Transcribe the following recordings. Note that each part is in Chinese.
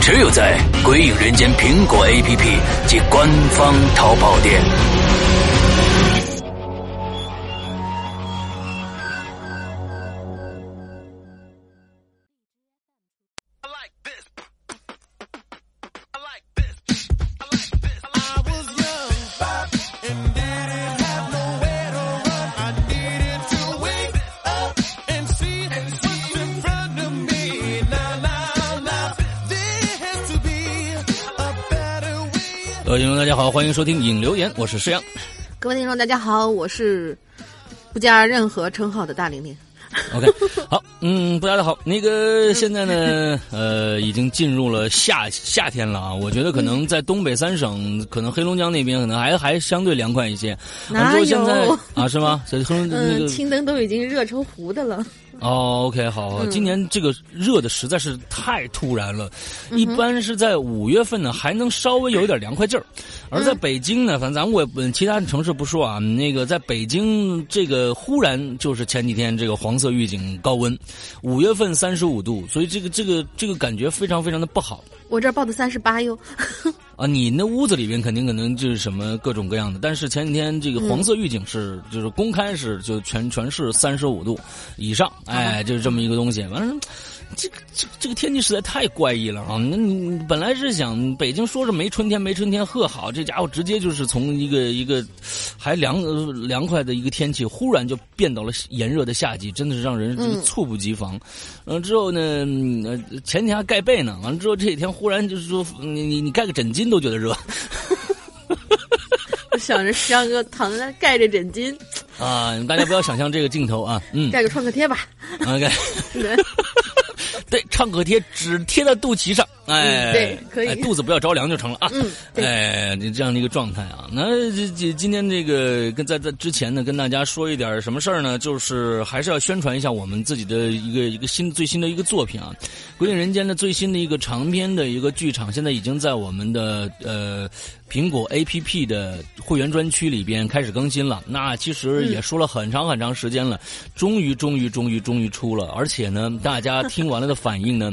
只有在《鬼影人间》苹果 APP 及官方淘宝店。好，欢迎收听影留言，我是施阳。各位听众，大家好，我是不加任何称号的大玲玲。OK，好，嗯，不大家好，那个现在呢，呃，已经进入了夏夏天了啊。我觉得可能在东北三省，可能黑龙江那边可能还还相对凉快一些。哪完之后现在有啊？是吗？在黑龙那嗯，个青灯都已经热成糊的了。哦，OK，好，好今年这个热的实在是太突然了，一般是在五月份呢还能稍微有一点凉快劲儿，而在北京呢，反正咱我也其他城市不说啊，那个在北京这个忽然就是前几天这个黄色预警高温，五月份三十五度，所以这个这个这个感觉非常非常的不好。我这儿报的三十八哟。啊，你那屋子里边肯定可能就是什么各种各样的，但是前几天这个黄色预警是、就是公开是就全全市三十五度以上，哎，就是这么一个东西。完了，这个这个这个天气实在太怪异了啊！那你本来是想北京说是没春天没春天呵好，这家伙直接就是从一个一个还凉呃凉快的一个天气，忽然就变到了炎热的夏季，真的是让人猝不及防。嗯、之后呢，前天还盖被呢，完了之后这几天忽然就是说你你你盖个枕巾都觉得热。我 想着石阳哥躺在那盖着枕巾，啊，大家不要想象这个镜头啊，嗯。盖个创可贴吧。，OK，对对，创可贴只贴在肚脐上，哎，嗯对可以。哎肚子不要着凉就成了啊，嗯，哎，你这样的一个状态啊，那这这今天这个跟在在之前呢，跟大家说一点什么事儿呢？就是还是要宣传一下我们自己的一个一个新最新的一个作品啊，《鬼影人间》的最新的一个长篇的一个剧场，现在已经在我们的呃苹果 APP 的会员专区里边开始更新了。那其实也说了很长很长时间了，终于终于终于终于出了，而且呢，大家听完了的反应呢。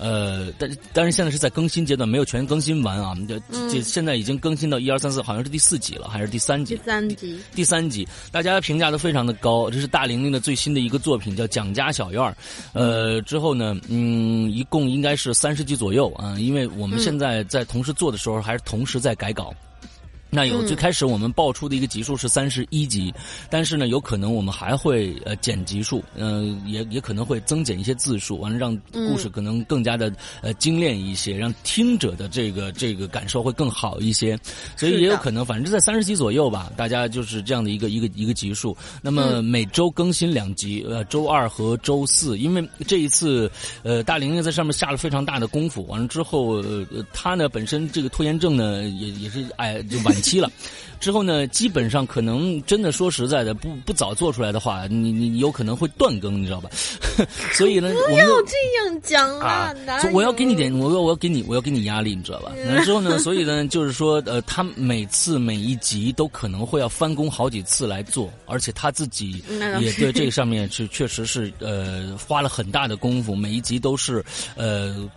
呃，但但是现在是在更新阶段，没有全更新完啊。这这现在已经更新到一二三四，好像是第四集了，还是第三集第？三集。第三集，大家评价都非常的高。这是大玲玲的最新的一个作品，叫《蒋家小院儿》。呃，之后呢，嗯，一共应该是三十集左右啊，因为我们现在在同时做的时候，还是同时在改稿。那有嗯。最开始我们爆出的一个集数是三十一集，但是呢，有可能我们还会呃减集数，嗯、也也可能会增减一些字数，完了让故事可能更加的呃精炼一些，让听者的这个这个感受会更好一些，所以也有可能，反正在三十集左右吧，大家就是这样的一个一个一个集数。那么每周更新两集，呃，周二和周四，因为这一次呃大玲玲在上面下了非常大的功夫，完了之后，呃，呃她呢本身这个拖延症呢也也是哎就晚期了。之后呢，基本上可能真的说实在的，不不早做出来的话，你你你有可能会断更，你知道吧？所以呢，不要这样讲啊我要给你点，我要我要给你，我要给你压力，你知道吧？然后之后呢，所以呢，就是说，呃，他每次每一集都可能会要翻工好几次来做，而且他自己也对这个上面是确实是呃花了很大的功夫，每一集都是呃。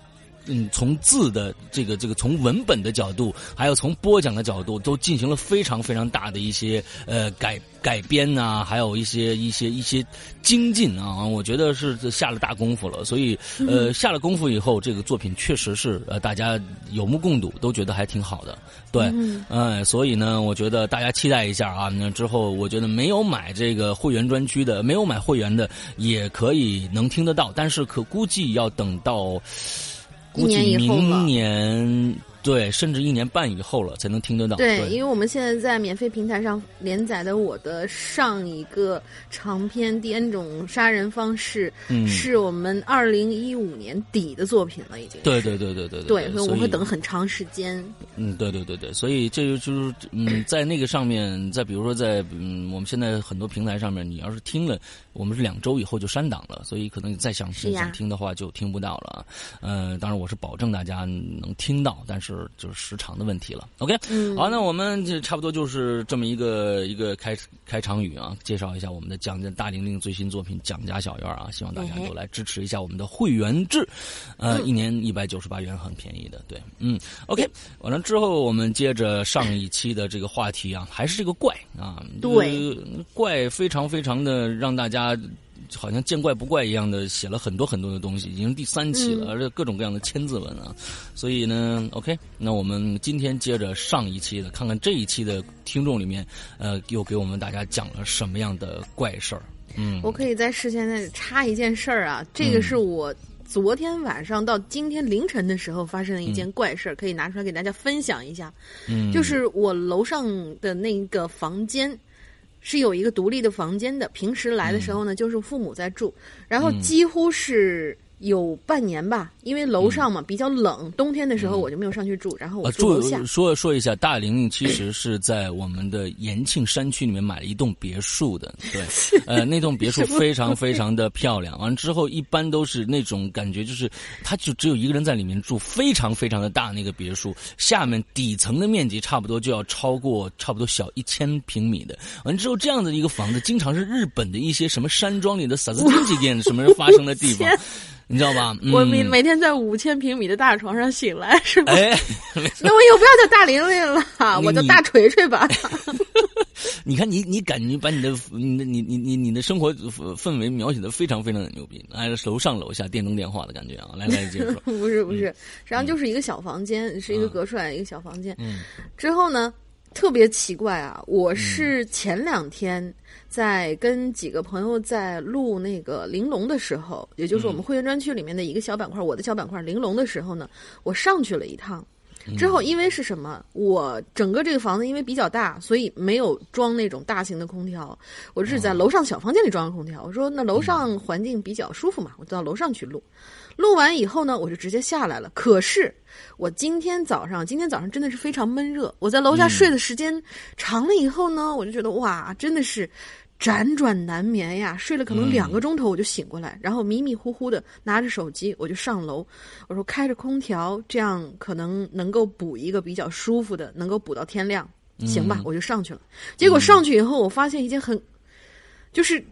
嗯，从字的这个这个从文本的角度，还有从播讲的角度，都进行了非常非常大的一些呃改改编呐、还有一些一些一些精进啊，我觉得是下了大功夫了。所以呃，下了功夫以后，这个作品确实是呃大家有目共睹，都觉得还挺好的。对，嗯嗯，所以呢，我觉得大家期待一下啊。那之后，我觉得没有买这个会员专区的，没有买会员的，也可以能听得到，但是可估计要等到。估计一年以后了明年对，甚至一年半以后了才能听得到。对，对，因为我们现在在免费平台上连载的我的上一个长篇《第 N 种杀人方式》，嗯是我们二零一五年底的作品了，已经。对对对对对对，对，所以我们会等很长时间。嗯，对对对对，所以这就就是嗯，在那个上面，再比如说在嗯，我们现在很多平台上面，你要是听了，我们是两周以后就删档了，所以可能你再想听想听的话就听不到了。呃，当然我是保证大家能听到，但是就是时长的问题了。OK，嗯，好，那我们就差不多就是这么一个一个开开场语啊，介绍一下我们的蒋家大玲玲最新作品《蒋家小院》啊，希望大家都来支持一下我们的会员制，呃，嗯一年一百九十八元，很便宜的，对，嗯，OK，完了之后我们接着上一期的这个话题啊，还是这个怪啊，对这个怪非常非常的让大家。好像见怪不怪一样的写了很多很多的东西，已经第三期了，嗯而且各种各样的千字文啊，所以呢，OK，那我们今天接着上一期的，看看这一期的听众里面，呃，又给我们大家讲了什么样的怪事儿。嗯，我可以在事先再插一件事儿啊，这个是我昨天晚上到今天凌晨的时候发生的一件怪事儿，可以拿出来给大家分享一下。嗯，就是我楼上的那个房间。是有一个独立的房间的，平时来的时候呢，就是父母在住，然后几乎是有半年吧，因为楼上嘛比较冷，冬天的时候我就没有上去住，然后我呃，住楼下说。说说一下，大玲玲其实是在我们的延庆山区里面买了一栋别墅的，对，呃，那栋别墅非常非常的漂亮。完之后，一般都是那种感觉，就是他就只有一个人在里面住，非常非常的大那个别墅，下面底层的面积差不多就要超过差不多小一千平米的。完之后，这样的一个房子，经常是日本的一些什么山庄里的萨斯汀几店什么人发生的地方 天，你知道吧？嗯、我每每天在五千平米的大床上醒来，是吧？哎。那我以后不要叫大玲玲了，我叫大锤锤吧。你看你，你感觉把你的、你的、你、你、你、你的生活氛围描写的非常非常的牛逼，哎楼上楼下电灯电话的感觉啊！来 来接着说，不是不是，实际上就是一个小房间，是一个隔出来的一个小房间。嗯之后呢，特别奇怪啊！我是前两天在跟几个朋友在录那个玲珑的时候，也就是我们会员专区里面的一个小板块，我的小板块玲珑的时候呢，我上去了一趟。之后，因为是什么？我整个这个房子因为比较大，所以没有装那种大型的空调，我是在楼上小房间里装了空调。我说那楼上环境比较舒服嘛，我就到楼上去录。录完以后呢，我就直接下来了。可是我今天早上，今天早上真的是非常闷热。我在楼下睡的时间长了以后呢，我就觉得哇，真的是辗转难眠呀。睡了可能两个钟头我就醒过来，然后迷迷糊糊的拿着手机我就上楼。我说开着空调，这样可能能够补一个比较舒服的，能够补到天亮。行吧，我就上去了。结果上去以后，我发现一件很，就是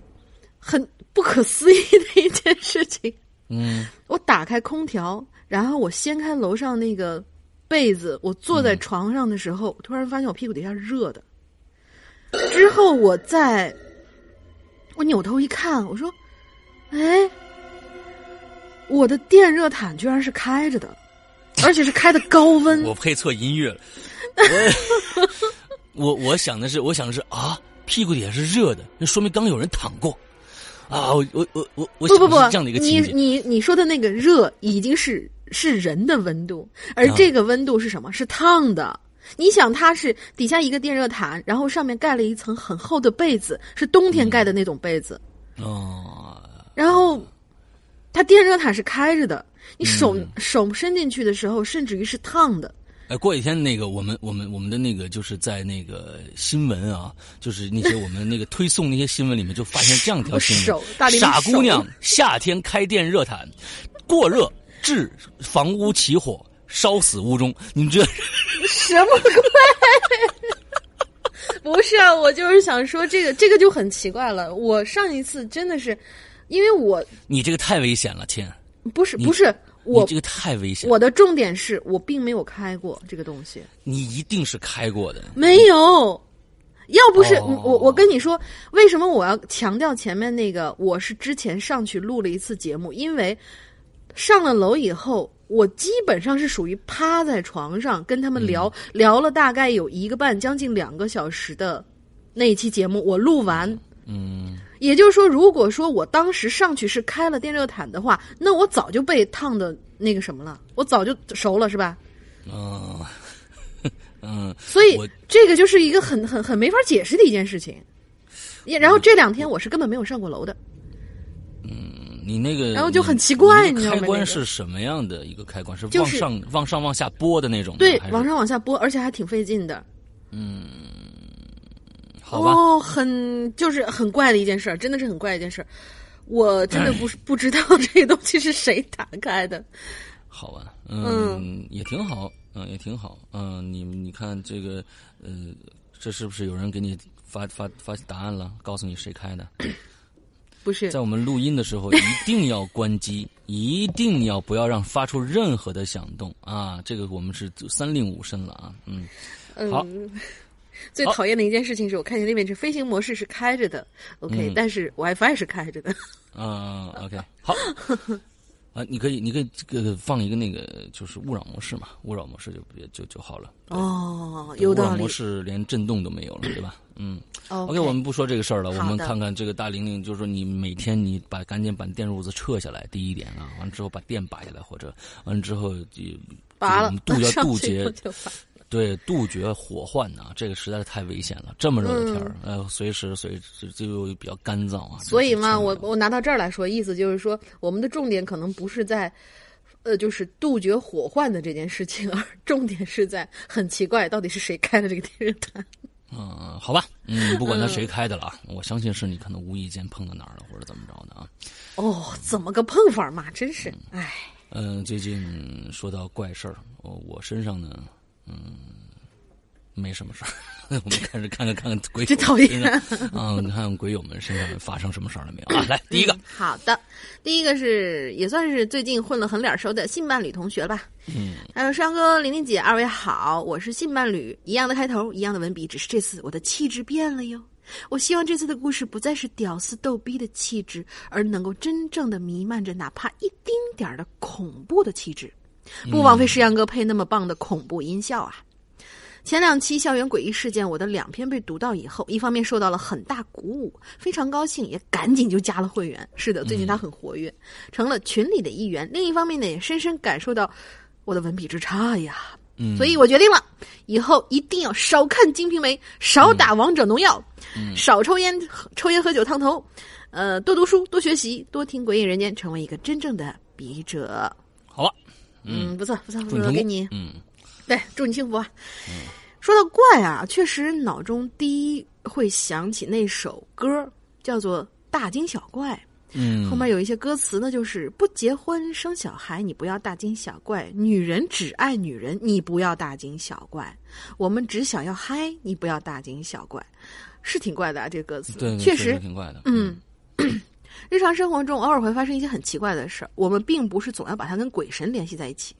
很不可思议的一件事情。嗯，我打开空调，然后我掀开楼上那个被子，我坐在床上的时候，我突然发现我屁股底下热的。之后我在，我扭头一看，我说：“哎，我的电热毯居然是开着的，而且是开的高温。”我配错音乐了，我 我我想的是，我想的是啊，屁股底下是热的，那说明刚有人躺过。啊，我我我我我不不不这样的一个你情景，你你说的那个热已经是是人的温度，而啊这个温度是什么？是烫的。你想，它是底下一个电热毯，然后上面盖了一层很厚的被子，是冬天盖的那种被子，哦，然后它电热毯是开着的，你手、嗯手伸进去的时候，甚至于是烫的。哎，过几天那个我们我们我们的那个就是在那个新闻啊，就是那些我们那个推送那些新闻里面就发现这样一条新闻：傻姑娘夏天开电热毯，过热致房屋起火，烧死屋中。你们这 什么鬼？不是啊，我就是想说这个，这个就很奇怪了。我上一次真的是，因为我你这个太危险了，亲，不是不是我你这个太危险，我的重点是我并没有开过这个东西，你一定是开过的。没有。要不是、哦我，我跟你说，为什么我要强调前面那个？我是之前上去录了一次节目，因为上了楼以后，我基本上是属于趴在床上跟他们聊、嗯聊了大概有一个半将近两个小时的那一期节目，我录完。嗯，也就是说，如果说我当时上去是开了电热毯的话，那我早就被烫的那个什么了，我早就熟了，是吧？嗯 嗯，所以这个就是一个很很很没法解释的一件事情。也然后这两天我是根本没有上过楼的，嗯你那个，然后就很奇怪你你知道吗开关是什么样的一个开关？是就是往上、往上、往下拨的那种？对往上往下拨，而且还挺费劲的。好吧。哦，很就是很怪的一件事儿，真的是很怪的一件事儿。我真的不是不知道这个东西是谁打开的。好吧，嗯，也挺好，嗯，也挺好，嗯，你你看这个，呃，这是不是有人给你发发发答案了，告诉你谁开的？不是在我们录音的时候一定要关机，一定要不要让发出任何的响动啊！这个我们是三令五申了啊，嗯，好嗯，最讨厌的一件事情是我看见那边是飞行模式是开着的，OK，、嗯但是 WiFi 是开着的。啊，OK，好，啊，你可以，你可以这个放一个那个就是勿扰模式嘛，勿扰模式就别就就好了。哦，有道理勿扰模。式连震动都没有了，对吧？嗯 OK，，OK，我们不说这个事儿了，我们看看这个大玲玲，就是说你每天你把赶紧把电褥子撤下来，第一点啊，完了之后把电拔下来，或者完了之后就拔了，杜要上杜绝去以后就拔对，杜绝火患呐、这个实在是太危险了。这么热的天儿，嗯呃，随时随就就又比较干燥啊。所以嘛，我我拿到这儿来说，意思就是说，我们的重点可能不是在，呃，就是杜绝火患的这件事情，而 重点是在很奇怪，到底是谁开的这个电热毯？嗯，好吧，嗯，不管他谁开的了啊，我相信是你可能无意间碰到哪儿了，或者怎么着的啊。哦，怎么个碰法嘛？真是，唉，嗯，最近说到怪事儿，我我身上呢，嗯，没什么事儿。我们开始看看看看鬼友真讨厌啊！看看鬼友们身上发生什么事儿了没有啊？来，第一个嗯，好的，第一个是也算是最近混了很脸熟的性伴侣同学吧？嗯，还有山哥、玲玲姐，二位好，我是性伴侣，一样的开头，一样的文笔，只是这次我的气质变了哟。我希望这次的故事不再是屌丝逗逼的气质，而能够真正的弥漫着哪怕一丁点儿的恐怖的气质，不枉费石阳哥配那么棒的恐怖音效啊！前两期校园诡异事件，我的两篇被读到以后，一方面受到了很大鼓舞，非常高兴，也赶紧就加了会员。是的，最近他很活跃，成了群里的一员。另一方面呢，也深深感受到我的文笔之差呀。嗯所以我决定了，以后一定要少看《金瓶梅》，少打王者农药，少抽烟、抽烟喝酒烫头，呃，多读书，多学习，多听《鬼影人间》，成为一个真正的笔者。嗯，不错不错不错，给你。嗯对，祝你幸福啊！说到怪啊，确实脑中第一会想起那首歌，叫做《大惊小怪》。嗯，后面有一些歌词呢，就是不结婚生小孩，你不要大惊小怪；女人只爱女人，你不要大惊小怪；我们只想要嗨，你不要大惊小怪。是挺怪的啊，这个歌词，对，确实，实挺怪的。嗯，日常生活中偶尔会发生一些很奇怪的事儿，我们并不是总要把它跟鬼神联系在一起，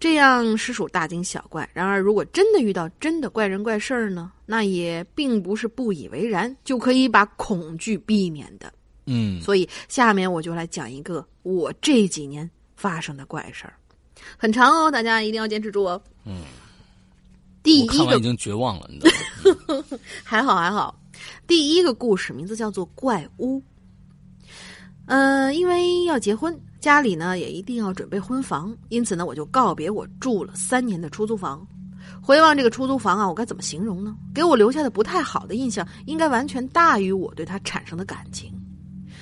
这样实属大惊小怪。然而，如果真的遇到真的怪人怪事儿呢，那也并不是不以为然就可以把恐惧避免的。嗯，所以下面我就来讲一个我这几年发生的怪事儿，很长哦，大家一定要坚持住哦。嗯，第一个看完已经绝望了，你知道吗？还好还好，第一个故事名字叫做《怪屋》。呃，因为要结婚，家里呢也一定要准备婚房，因此呢，我就告别我住了三年的出租房。回望这个出租房啊，我该怎么形容呢？给我留下的不太好的印象，应该完全大于我对它产生的感情。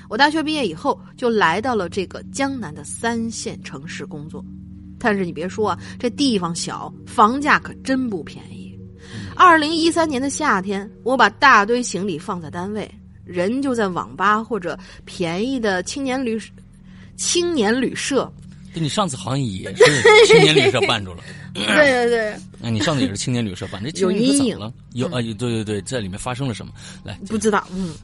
我大学毕业以后，就来到了这个江南的三线城市工作。但是你别说啊，这地方小，房价可真不便宜。二零一三年的夏天，我把大堆行李放在单位，人就在网吧或者便宜的青年旅青年旅社。对你上次好像也是 青年旅社办住了。对对对，那，你上次也是青年旅社办，这青年旅有阴影社怎么了？有啊，有对对对，在里面发生了什么？来，不知道，嗯，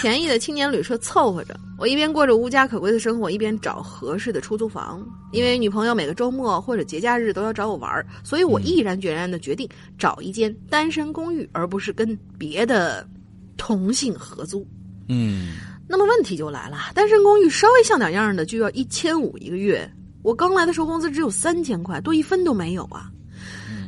便宜的青年旅社凑合着，我一边过着无家可归的生活，一边找合适的出租房。因为女朋友每个周末或者节假日都要找我玩儿，所以我毅然决然的决定找一间单身公寓，而不是跟别的同性合租。嗯，那么问题就来了，单身公寓稍微像点样的就要一千五一个月，我刚来的时候工资只有三千块，多一分都没有啊。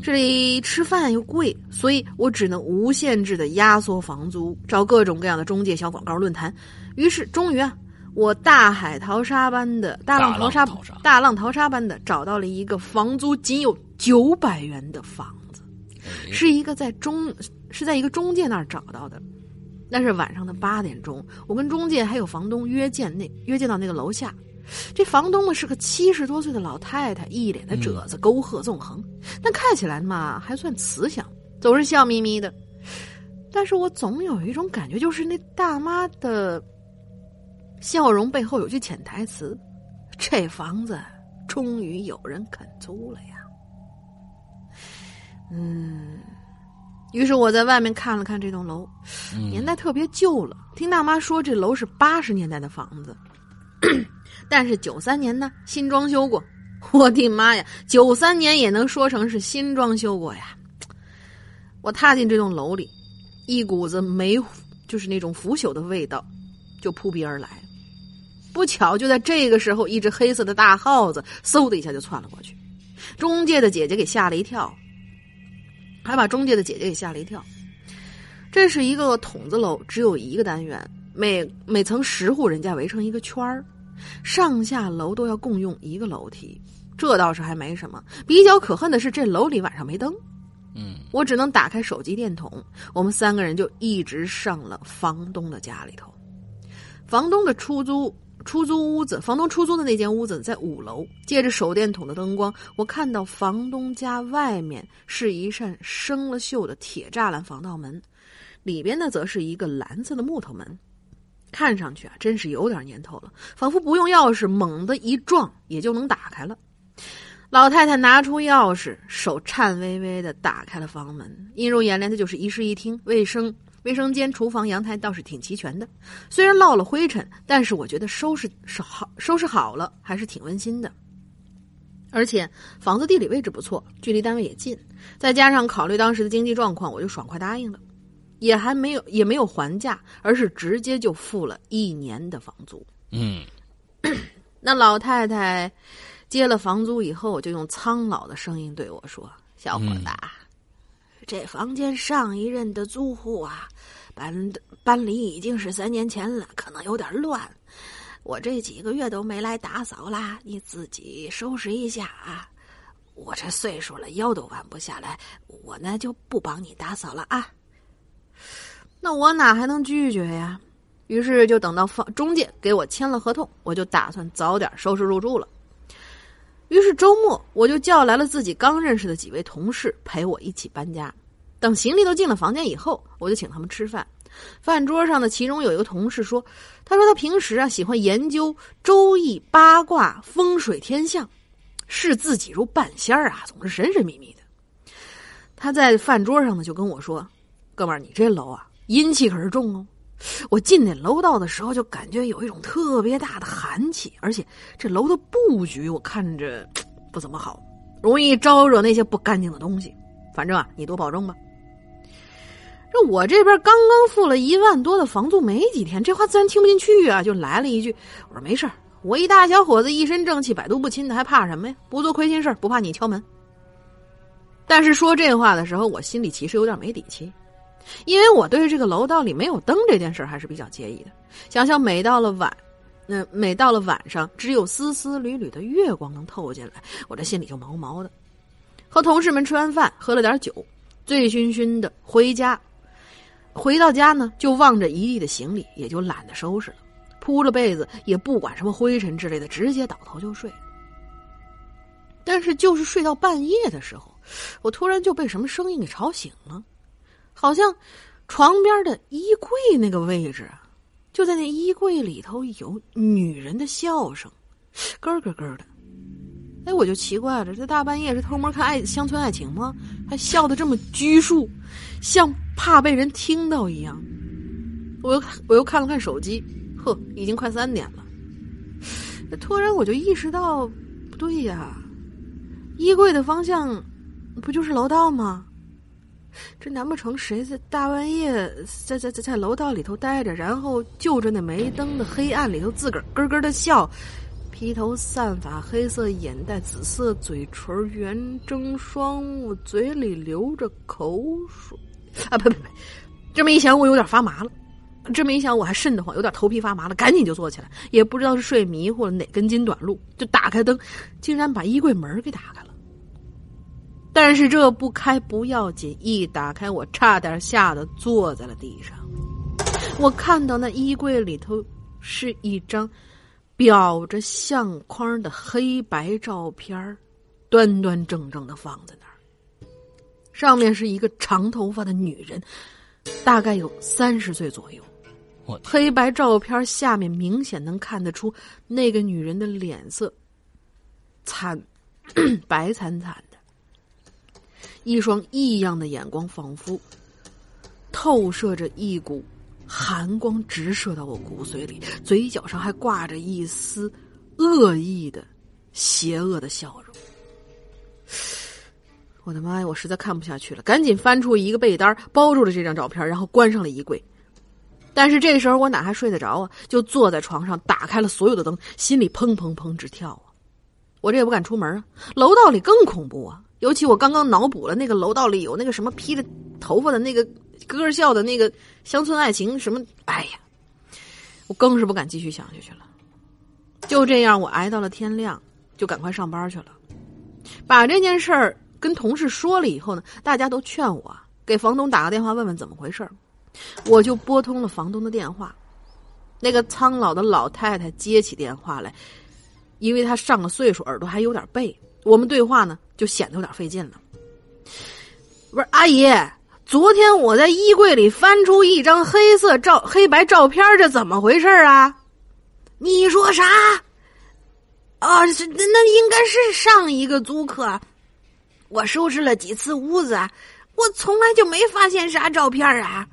这里吃饭又贵，所以我只能无限制的压缩房租，找各种各样的中介、小广告、论坛。于是，终于啊，我大海淘沙般的大浪淘沙、大浪淘沙般的找到了一个房租仅有九百元的房子，是一个在中是在一个中介那儿找到的。那是晚上的八点钟，我跟中介还有房东约见那约见到那个楼下。这房东呢是个七十多岁的老太太，一脸的褶子，沟壑纵横，但看起来嘛还算慈祥，总是笑眯眯的。但是我总有一种感觉，就是那大妈的笑容背后有句潜台词：这房子终于有人肯租了呀。嗯，于是我在外面看了看这栋楼，年代特别旧了。听大妈说，这楼是八十年代的房子。但是九三年呢，新装修过。我的妈呀，九三年也能说成是新装修过呀！我踏进这栋楼里，一股子霉，就是那种腐朽的味道，就扑鼻而来。不巧，就在这个时候，一只黑色的大耗子嗖的一下就窜了过去，中介的姐姐给吓了一跳，还把中介的姐姐给吓了一跳。这是一个筒子楼，只有一个单元，每每层十户人家围成一个圈儿。上下楼都要共用一个楼梯，这倒是还没什么。比较可恨的是，这楼里晚上没灯。嗯，我只能打开手机电筒。我们三个人就一直上了房东的家里头。房东的出租出租屋子，房东出租的那间屋子在五楼。借着手电筒的灯光，我看到房东家外面是一扇生了锈的铁栅栏防盗门，里边呢则是一个蓝色的木头门。看上去啊，真是有点年头了，仿佛不用钥匙，猛地一撞也就能打开了。老太太拿出钥匙，手颤巍巍的打开了房门，映入眼帘的就是一室一厅，卫生卫生间、厨房、阳台倒是挺齐全的。虽然落了灰尘，但是我觉得收拾是好，收拾好了还是挺温馨的。而且房子地理位置不错，距离单位也近，再加上考虑当时的经济状况，我就爽快答应了。也还没有，也没有还价，而是直接就付了一年的房租。嗯，那老太太接了房租以后，就用苍老的声音对我说：“小伙子，这房间上一任的租户啊，搬搬离已经是三年前了，可能有点乱。我这几个月都没来打扫啦，你自己收拾一下啊。我这岁数了，腰都弯不下来，我呢就不帮你打扫了啊。”那我哪还能拒绝呀？于是就等到房中介给我签了合同，我就打算早点收拾入住了。于是周末我就叫来了自己刚认识的几位同事陪我一起搬家。等行李都进了房间以后，我就请他们吃饭。饭桌上的其中有一个同事说：“他说他平时啊喜欢研究周易、八卦、风水、天象，视自己如半仙儿啊，总是神神秘秘的。”他在饭桌上呢就跟我说：“哥们儿，你这楼啊。”阴气可是重哦！我进那楼道的时候，就感觉有一种特别大的寒气，而且这楼的布局我看着不怎么好，容易招惹那些不干净的东西。反正啊，你多保重吧。这我这边刚刚付了一万多的房租，没几天，这话自然听不进去啊，就来了一句：“我说没事我一大小伙子一身正气，百毒不侵的，还怕什么呀？不做亏心事不怕你敲门。”但是说这话的时候，我心里其实有点没底气。因为我对这个楼道里没有灯这件事还是比较介意的。想想每到了晚，嗯，每到了晚上，只有丝丝缕缕的月光能透进来，我这心里就毛毛的。和同事们吃完饭，喝了点酒，醉醺醺的回家。回到家呢，就望着一地的行李，也就懒得收拾了，铺了被子，也不管什么灰尘之类的，直接倒头就睡。但是就是睡到半夜的时候，我突然就被什么声音给吵醒了。好像床边的衣柜那个位置啊，就在那衣柜里头有女人的笑声，咯咯咯的。哎，我就奇怪了，这大半夜是偷摸看爱乡村爱情吗？还笑得这么拘束，像怕被人听到一样。我又我又看了看手机，呵，已经快三点了。突然我就意识到，不对呀，衣柜的方向不就是楼道吗？这难不成谁在大半夜在在在在楼道里头待着，然后就着那没灯的黑暗里头自个儿咯咯的笑，披头散发，黑色眼袋，紫色嘴唇，圆睁双目，嘴里流着口水啊！呸呸呸！这么一想，我有点发麻了。这么一想，我还瘆得慌，有点头皮发麻了，赶紧就坐起来，也不知道是睡迷糊了哪根筋短路，就打开灯，竟然把衣柜门给打开了。但是这不开不要紧，一打开我差点吓得坐在了地上。我看到那衣柜里头是一张裱着相框的黑白照片端端正正的放在那儿。上面是一个长头发的女人，大概有三十岁左右。黑白照片下面明显能看得出，那个女人的脸色惨 白惨惨的，一双异样的眼光仿佛透射着一股寒光，直射到我骨髓里，嘴角上还挂着一丝恶意的、邪恶的笑容。我的妈呀！我实在看不下去了，赶紧翻出一个被单包住了这张照片，然后关上了衣柜。但是这时候我哪还睡得着啊？就坐在床上，打开了所有的灯，心里砰砰砰直跳啊！我这也不敢出门啊，楼道里更恐怖啊！尤其我刚刚脑补了那个楼道里有那个什么披着头发的那个歌笑的那个乡村爱情什么，哎呀，我更是不敢继续想下去了。就这样，我挨到了天亮，就赶快上班去了。把这件事儿跟同事说了以后呢，大家都劝我给房东打个电话问问怎么回事儿。我就拨通了房东的电话，那个苍老的老太太接起电话来，因为她上了岁数，耳朵还有点背，我们对话呢就显得有点费劲了。不是阿姨，昨天我在衣柜里翻出一张黑色照黑白照片，这怎么回事啊？你说啥？啊，那那应该是上一个租客，我收拾了几次屋子，我从来就没发现啥照片啊。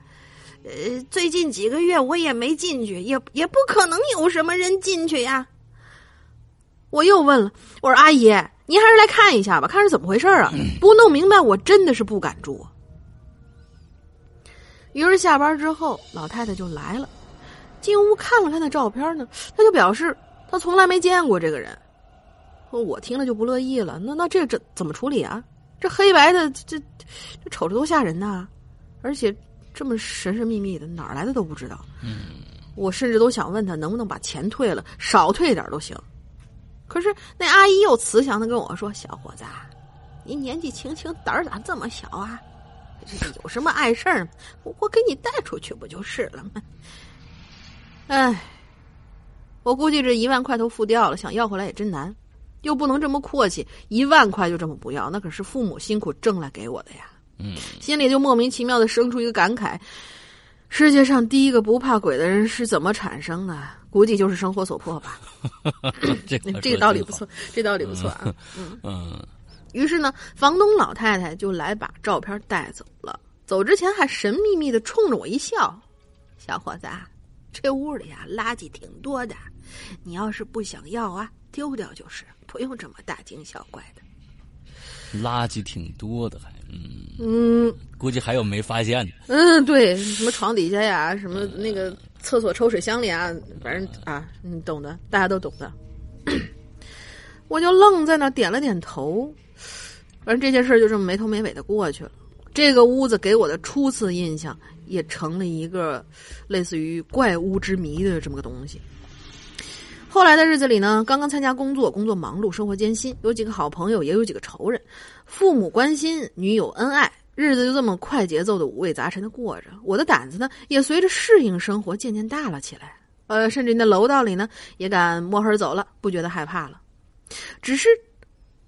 呃，最近几个月我也没进去，也也不可能有什么人进去呀。我又问了，我说：“阿姨，您还是来看一下吧，看是怎么回事啊？不弄明白，我真的是不敢住。”于是下班之后，老太太就来了，进屋看了看那照片呢，她就表示她从来没见过这个人。我听了就不乐意了，那那这这怎么处理啊？这黑白的，这这瞅着多吓人呐，而且。这么神神秘秘的，哪儿来的都不知道。嗯，我甚至都想问他能不能把钱退了，少退点都行。可是那阿姨又慈祥的跟我说：“小伙子，你年纪轻轻，胆儿咋这么小啊？这有什么碍事儿？我我给你带出去不就是了吗？”哎，我估计这一万块都付掉了，想要回来也真难，又不能这么阔气，一万块就这么不要，那可是父母辛苦挣来给我的呀。嗯，心里就莫名其妙的生出一个感慨：世界上第一个不怕鬼的人是怎么产生的？估计就是生活所迫吧。这这个道理不错，这道理不错啊。嗯嗯。于是呢，房东老太太就来把照片带走了。走之前还神秘秘的冲着我一笑：“小伙子，这屋里啊垃圾挺多的，你要是不想要啊，丢掉就是，不用这么大惊小怪的。”垃圾挺多的，还嗯嗯，估计还有没发现的。嗯，对，什么床底下呀，什么那个厕所抽水箱里啊，反正啊，你懂的，大家都懂的。我就愣在那点了点头，反正这件事就这么没头没尾的过去了。这个屋子给我的初次印象也成了一个类似于怪屋之谜的这么个东西。后来的日子里呢，刚刚参加工作，工作忙碌，生活艰辛，有几个好朋友，也有几个仇人，父母关心，女友恩爱，日子就这么快节奏的五味杂陈的过着。我的胆子呢，也随着适应生活渐渐大了起来。呃，甚至那楼道里呢，也敢摸黑走了，不觉得害怕了。只是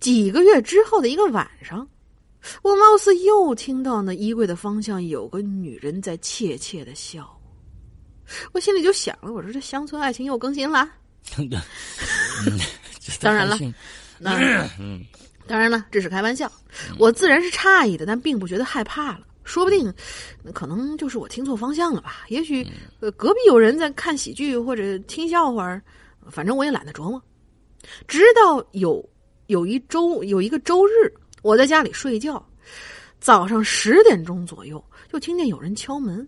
几个月之后的一个晚上，我貌似又听到那衣柜的方向有个女人在窃窃的笑，我心里就想了，我说这乡村爱情又更新了。当然了，那嗯，当然了，这是开玩笑。我自然是诧异的，但并不觉得害怕了。说不定，可能就是我听错方向了吧？也许，呃，隔壁有人在看喜剧或者听笑话，反正我也懒得琢磨。直到有有一周有一个周日，我在家里睡觉，早上十点钟左右，就听见有人敲门。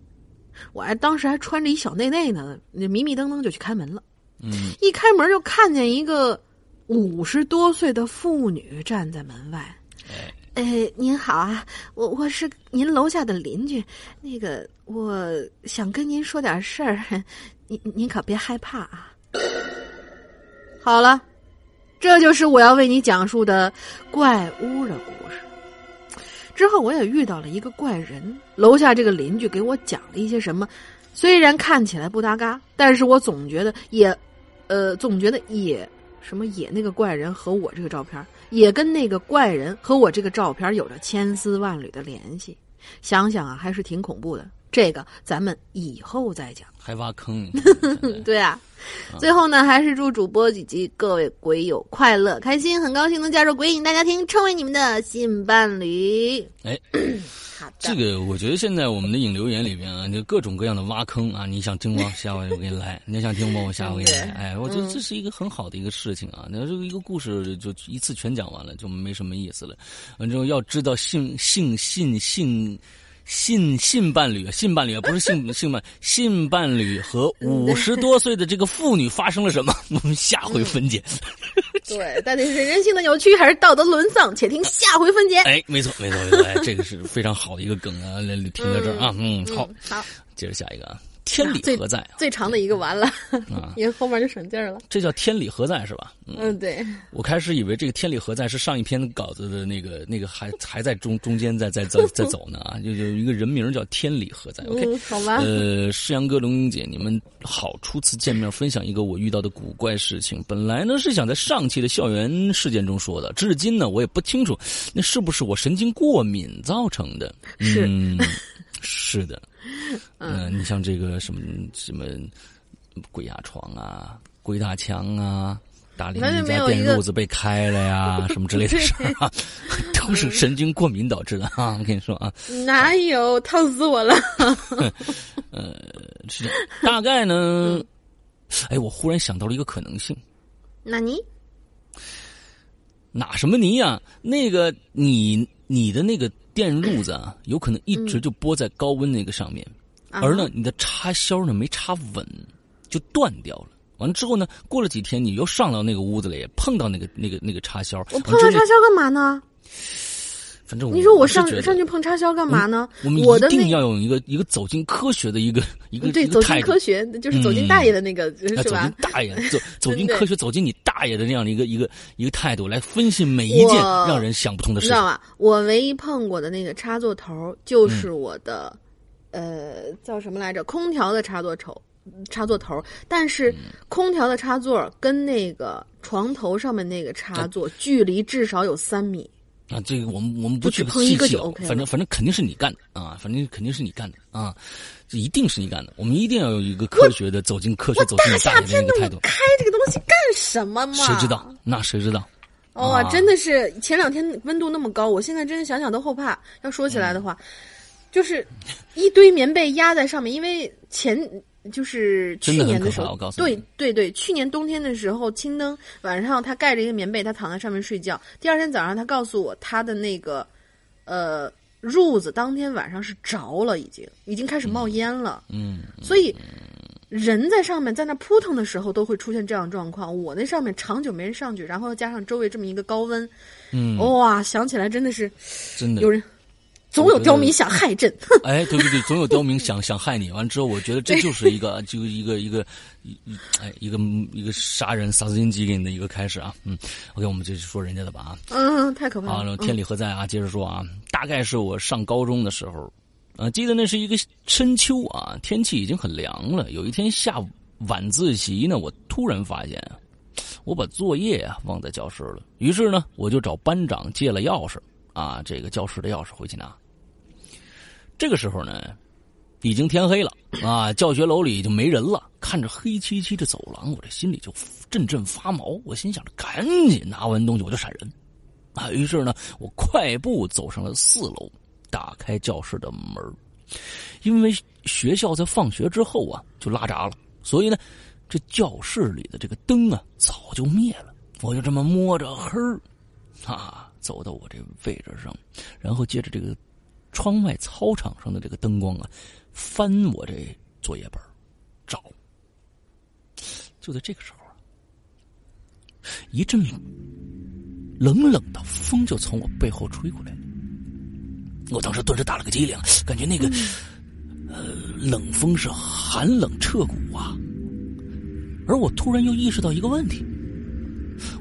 我还当时还穿着一小内内呢，那迷迷瞪瞪就去开门了。嗯，一开门就看见一个五十多岁的妇女站在门外。哎，您好啊，我我是您楼下的邻居，那个我想跟您说点事儿，您您可别害怕啊。好了，这就是我要为你讲述的怪屋的故事。之后我也遇到了一个怪人，楼下这个邻居给我讲了一些什么，虽然看起来不搭嘎，但是我总觉得也，呃，总觉得也什么也那个怪人和我这个照片，也跟那个怪人和我这个照片有着千丝万缕的联系。想想啊，还是挺恐怖的。这个咱们以后再讲。还挖坑？对啊。最后呢，还是祝主播以及各位鬼友快乐开心，很高兴能加入鬼影大家庭，成为你们的新伴侣。哎。这个我觉得现在我们的影留言里边啊，就各种各样的挖坑啊，你想听吗？下回我给你来。你想听吗？我下回给你来。哎，我觉得这是一个很好的一个事情啊。那这个一个故事就一次全讲完了，就没什么意思了。完之后要知道性性性性。性性伴侣，性伴侣不是性性 伴，性伴侣和五十多岁的这个妇女发生了什么？我们下回分解。对，到底是人性的扭曲还是道德沦丧？且听下回分解。哎，没错，没错，没错，哎，这个是非常好的一个梗啊！来，停在这儿啊，嗯，好，好，接着下一个啊。天理何在？最长的一个完了，因为后面就省劲儿了。这叫天理何在是吧？嗯，对。我开始以为这个天理何在是上一篇稿子的那个那个还还在中中间在在在在走呢啊，就有一个人名叫天理何在。OK，好吧。呃，诗阳哥、龙英姐，你们好，初次见面，分享一个我遇到的古怪事情。本来呢是想在上期的校园事件中说的，至今呢我也不清楚那是不是我神经过敏造成的。是，是的。嗯，你像这个什么什么鬼压床啊、鬼打墙啊、打邻居家电褥子被开了呀，什么之类的事儿啊，都是神经过敏导致的啊！我跟你说啊，哪有烫死我了？呃，是大概呢。哎，我忽然想到了一个可能性。哪尼？哪什么尼呀？那个你你的那个。电路子啊，有可能一直就拨在高温那个上面，而呢，你的插销呢没插稳，就断掉了。完了之后呢，过了几天，你又上到那个屋子里，碰到那个那个那个插销。我碰到插销干嘛呢？反正你说我上上去碰插销干嘛呢？我们一定要有一个一个走进科学的一个一个对走进科学就是走进大爷的那个是吧？走进大爷走 走进科学走进你大爷的那样的一个一个一个态度来分析每一件让人想不通的事情。知道吧？我唯一碰过的那个插座头就是我的呃叫什么来着？空调的插座头插座头，但是空调的插座跟那个床头上面那个插座距离至少有三米。啊，这个我们我们不去细细反正反正肯定是你干的啊，反正肯定是你干的啊，这一定是你干的。我们一定要有一个科学的走进科学、走进大爷的那个态度。开这个东西干什么嘛？谁知道？那谁知道？哦，真的是前两天温度那么高，我现在真的想想都后怕。要说起来的话，就是一堆棉被压在上面，因为前。就是去年的时候，对对对，去年冬天的时候，青灯晚上他盖着一个棉被，他躺在上面睡觉。第二天早上，他告诉我他的那个呃褥子当天晚上是着了，已经已经开始冒烟了。嗯，所以人在上面在那扑腾的时候都会出现这样状况。我那上面长久没人上去，然后加上周围这么一个高温，嗯，哇，想起来真的是真的有人。总有刁民想害朕。哎，对对对，总有刁民想想害你。完之后，我觉得这就是一个，就一个一个一哎一个一个杀人杀死机给你的一个开始啊。嗯，OK，我们继续说人家的吧啊。嗯，太可怕了。天理何在啊？接着说啊，大概是我上高中的时候，啊，记得那是一个深秋啊，天气已经很凉了。有一天下晚自习呢，我突然发现，我把作业啊忘在教室了。于是呢，我就找班长借了钥匙啊，这个教室的钥匙回去拿。这个时候呢，已经天黑了啊，教学楼里就没人了。看着黑漆漆的走廊，我这心里就阵阵发毛。我心想着，赶紧拿完东西我就闪人啊。于是呢，我快步走上了四楼，打开教室的门。因为学校在放学之后啊就拉闸了，所以呢，这教室里的这个灯啊早就灭了。我就这么摸着黑啊，走到我这位置上，然后接着这个。窗外操场上的这个灯光啊，翻我这作业本找。就在这个时候啊，一阵冷冷的风就从我背后吹过来了。我当时顿时打了个激灵，感觉那个呃冷风是寒冷彻骨啊。而我突然又意识到一个问题：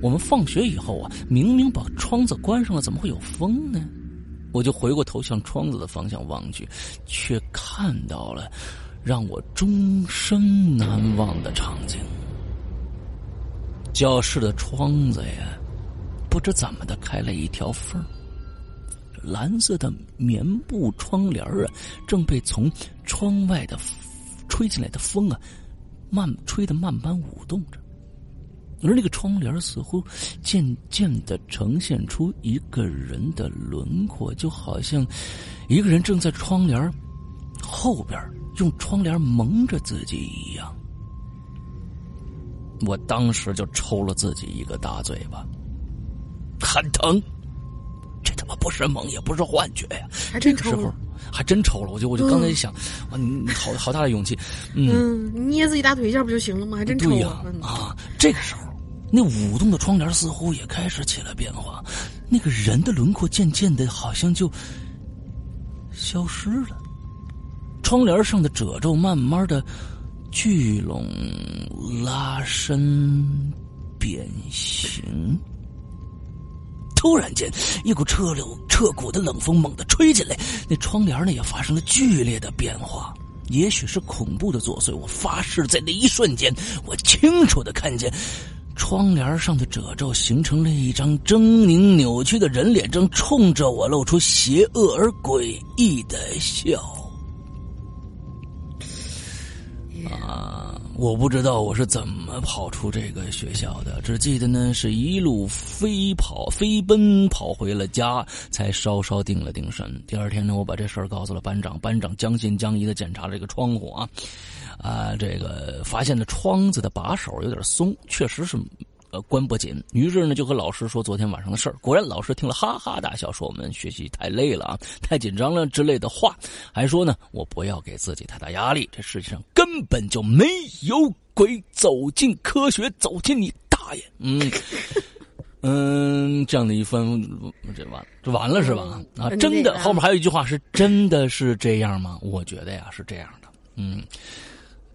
我们放学以后啊，明明把窗子关上了，怎么会有风呢？我就回过头向窗子的方向望去，却看到了让我终生难忘的场景。教室的窗子呀，不知怎么的开了一条缝蓝色的棉布窗帘啊，正被从窗外的吹进来的风啊，慢吹的慢慢舞动着。而那个窗帘似乎渐渐的呈现出一个人的轮廓，就好像一个人正在窗帘后边用窗帘蒙着自己一样。我当时就抽了自己一个大嘴巴，很疼。这他妈不是梦，也不是幻觉呀！这个时候还真抽了，我就我就刚才一想，哇，你好好大的勇气，嗯，捏自己大腿一下不就行了吗？还真抽呀！啊，这个时候。那舞动的窗帘似乎也开始起了变化，那个人的轮廓渐渐的，好像就消失了。窗帘上的褶皱慢慢的聚拢、拉伸、变形。突然间，一股彻流彻骨的冷风猛地吹进来，那窗帘呢也发生了剧烈的变化。也许是恐怖的作祟，我发誓，在那一瞬间，我清楚的看见。窗帘上的褶皱形成了一张狰狞扭曲的人脸，正冲着我露出邪恶而诡异的笑。啊！我不知道我是怎么跑出这个学校的，只记得呢是一路飞跑、飞奔跑回了家，才稍稍定了定神。第二天呢，我把这事儿告诉了班长，班长将信将疑的检查了这个窗户啊。啊，这个发现的窗子的把手有点松，确实是，呃，关不紧。于是呢，就和老师说昨天晚上的事儿。果然，老师听了哈哈大笑，说我们学习太累了啊，太紧张了之类的话，还说呢，我不要给自己太大压力。这世界上根本就没有鬼，走进科学，走进你大爷！嗯嗯，这样的一番，这完这完了是吧？啊，真的，后面还有一句话是真的是这样吗？我觉得呀是这样的，嗯。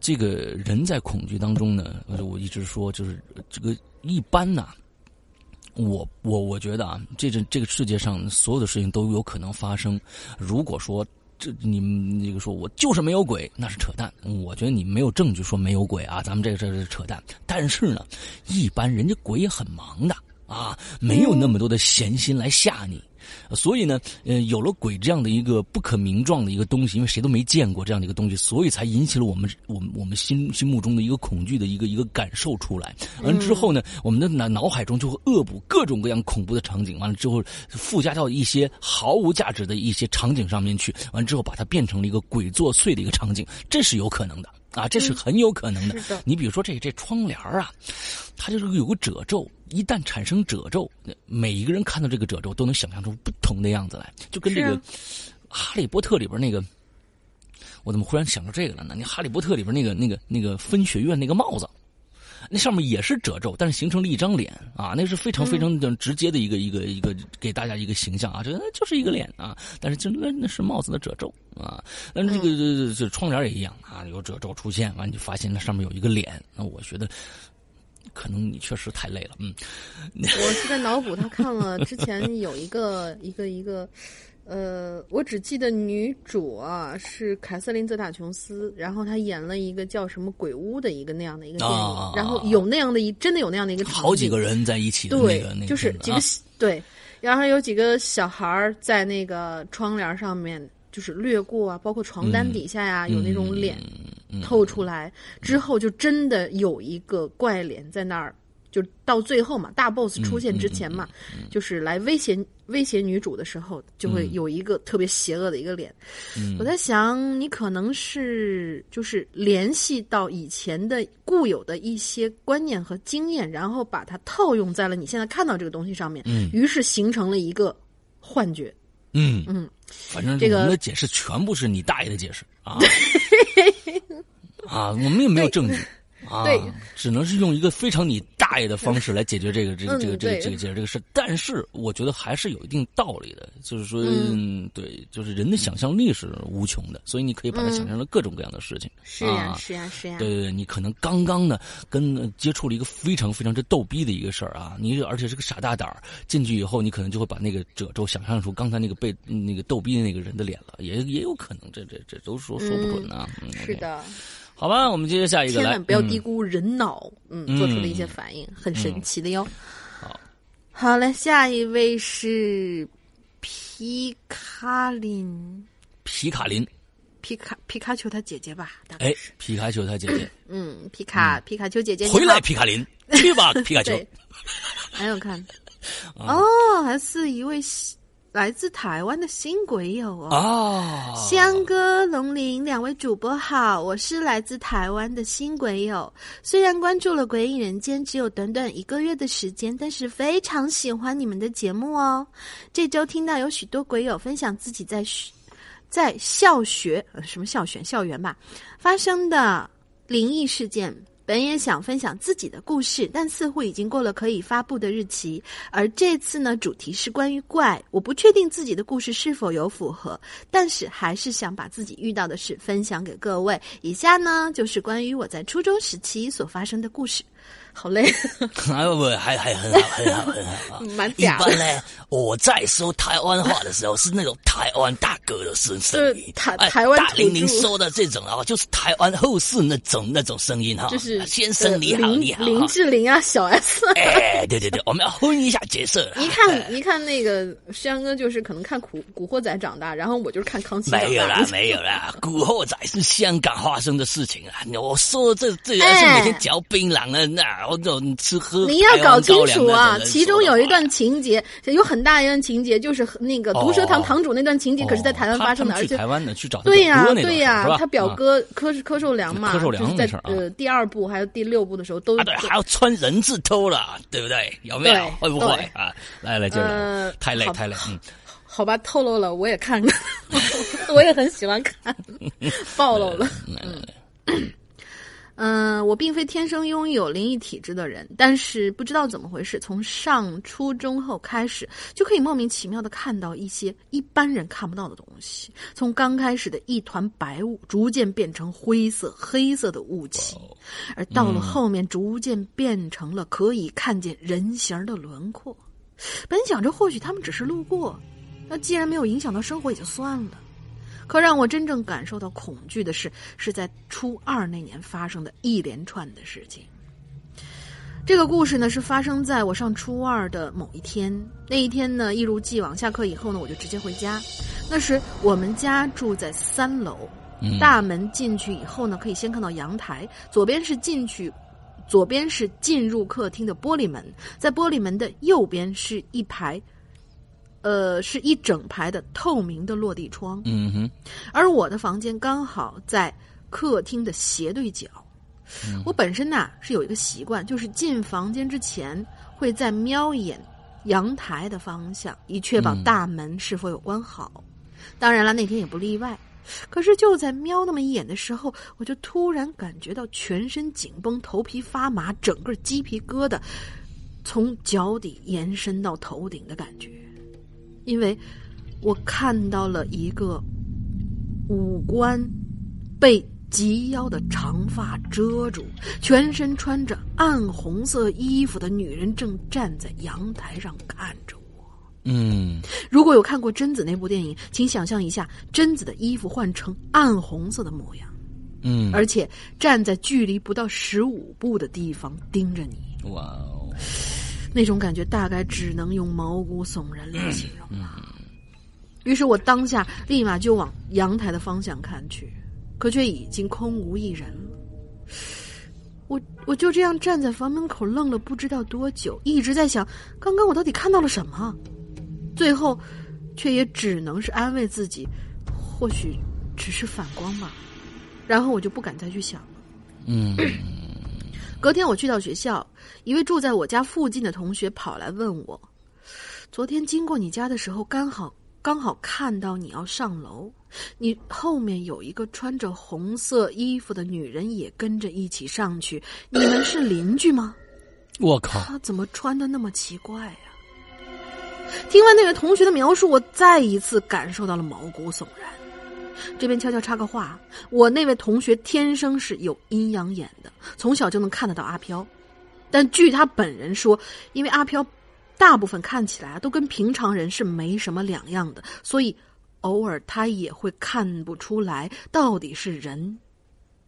这个人在恐惧当中呢，我就我一直说，就是这个一般呐，我我我觉得啊，这这这个世界上所有的事情都有可能发生。如果说这你们那个说我就是没有鬼，那是扯淡。我觉得你没有证据说没有鬼啊，咱们这个这是扯淡。但是呢，一般人家鬼也很忙的啊，没有那么多的闲心来吓你。所以呢，呃，有了鬼这样的一个不可名状的一个东西，因为谁都没见过这样的一个东西，所以才引起了我们我们我们心心目中的一个恐惧的一个一个感受出来。完之后呢，我们的脑脑海中就会恶补各种各样恐怖的场景，完了之后附加到一些毫无价值的一些场景上面去，完之后把它变成了一个鬼作祟的一个场景，这是有可能的。啊，这是很有可能的。你比如说这这窗帘啊，它就是有个褶皱，一旦产生褶皱，每一个人看到这个褶皱都能想象出不同的样子来，就跟这个《哈利波特》里边那个，我怎么忽然想到这个了呢？你《哈利波特》里边那个那个那个分学院那个帽子。那上面也是褶皱，但是形成了一张脸啊，那是非常非常的直接的一个一个一个给大家一个形象啊，这就是一个脸啊，但是就那那是帽子的褶皱啊，那这个这窗帘也一样啊，有褶皱出现，完你就发现那上面有一个脸，那我觉得可能你确实太累了，嗯，我是在脑补他看了之前有一个 一个一个。呃，我只记得女主啊是凯瑟琳·泽塔琼斯，然后她演了一个叫什么《鬼屋》的一个那样的一个电影，然后有那样的一真的有那样的一个好几个人在一起的那个那个，就是几个对，然后有几个小孩儿在那个窗帘上面就是掠过啊，包括床单底下呀有那种脸透出来，之后就真的有一个怪脸在那儿。就到最后嘛，大 boss 出现之前嘛，就是来威胁威胁女主的时候，就会有一个特别邪恶的一个脸。我在想，你可能是就是联系到以前的固有的一些观念和经验，然后把它套用在了你现在看到这个东西上面，于是形成了一个幻觉。嗯嗯，反正这个我们的解释全部是你大爷的解释啊 啊，我们也没有证据。啊，对，只能是用一个非常你大爷的方式来解决这个这个这个这个这个解决这个事。但是我觉得还是有一定道理的，就是说，嗯，对，就是人的想象力是无穷的，所以你可以把它想象成各种各样的事情。是呀啊是呀是呀，对对对，你可能刚刚呢跟呃接触了一个非常非常之逗逼的一个事儿啊，你而且是个傻大胆儿，进去以后你可能就会把那个褶皱想象出刚才那个被那个逗逼的那个人的脸了，也也有可能，这这这都说说不准呢、嗯。是的，好吧，我们接着下一个，千万不要嗯。低估人脑嗯做出的一些反应，很神奇的哟。好，好嘞，下一位是皮卡林，皮卡林，皮卡皮卡丘他姐姐吧，大概哎，，皮卡丘他姐姐，嗯，皮卡、皮卡丘姐姐回来，皮卡林，去吧，皮卡丘。对，还有看，啊。哦，还是一位西来自台湾的新鬼友哦。啊，香哥、龙鳞两位主播好，我是来自台湾的新鬼友。虽然关注了《鬼影人间》只有短短一个月的时间，但是非常喜欢你们的节目哦。这周听到有许多鬼友分享自己在学在校学呃什么校选校园吧发生的灵异事件。本也想分享自己的故事，但似乎已经过了可以发布的日期。而这次呢，主题是关于怪，我不确定自己的故事是否有符合，但是还是想把自己遇到的事分享给各位。以下呢，就是关于我在初中时期所发生的故事。好累，哎不，还还很好，很好，很好 蛮假的般。呢，我在说台湾话的时候是那种台湾大哥的声声音，台哎台湾大玲玲说的这种啊，就是台湾后世那种那种声音哈。就是先生你好，你好。林志玲啊，小 S。哎，对对对，我们要混一下角色。一看一看那个山哥，就是可能看古古惑仔长大，然后我就是看康熙。没有啦，没有啦，古惑仔是香港发生的事情啊！我说这这人哎是每天嚼槟榔的，那我这种吃喝，你要搞清楚啊，其中有一段情节，有很大一段情节，就是那个毒蛇堂哦堂主那段情节，可是在台湾发生的，而且台湾的去找他对呀、对呀、他表啊哥柯柯受良嘛，柯受良就是在儿啊呃第二部还有第六部的时候都还要穿人字拖了，对不对？有没有对？会不会啊？来来接着呃来，太累好太累，嗯，好吧，透露了，我也看了，我也很喜欢看，暴露了。嗯，嗯，我并非天生拥有灵异体质的人，但是不知道怎么回事，从上初中后开始，就可以莫名其妙的看到一些一般人看不到的东西。从刚开始的一团白雾，逐渐变成灰色、黑色的雾气，而到了后面，逐渐变成了可以看见人形的轮廓。本想着或许他们只是路过，那既然没有影响到生活也就算了。可让我真正感受到恐惧的是，是在初二那年发生的一连串的事情。这个故事呢，是发生在我上初二的某一天。那一天呢，一如既往，下课以后呢，我就直接回家。那时我们家住在三楼，嗯大门进去以后呢，可以先看到阳台，左边是进去，左边是进入客厅的玻璃门，在玻璃门的右边是一排，呃，是一整排的透明的落地窗。嗯哼，而我的房间刚好在客厅的斜对角。我本身呐是有一个习惯，就是进房间之前会再瞄一眼阳台的方向，以确保嗯大门是否有关好。当然了，那天也不例外。可是就在瞄那么一眼的时候，我就突然感觉到全身紧绷、头皮发麻，整个鸡皮疙瘩从脚底延伸到头顶的感觉，因为我看到了一个五官被及腰的长发遮住，全身穿着暗红色衣服的女人正站在阳台上看着我。嗯。如果有看过贞子那部电影，请想象一下贞子的衣服换成暗红色的模样，嗯，而且站在距离不到十五步的地方盯着你，哇哦，那种感觉大概只能用毛骨悚然来形容了。于是我当下立马就往阳台的方向看去，可却已经空无一人了。我我就这样站在房门口愣了不知道多久，一直在想刚刚我到底看到了什么，最后却也只能是安慰自己，或许只是反光吧。然后我就不敢再去想了。嗯隔天我去到学校，一位住在我家附近的同学跑来问我：“昨天经过你家的时候，刚好刚好看到你要上楼，你后面有一个穿着红色衣服的女人也跟着一起上去，你们是邻居吗？我靠！她怎么穿的那么奇怪呀？听完那位同学的描述，我再一次感受到了毛骨悚然。这边悄悄插个话，我那位同学天生是有阴阳眼的，从小就能看得到阿飘。但据他本人说，因为阿飘大部分看起来都跟平常人是没什么两样的，所以偶尔他也会看不出来到底是人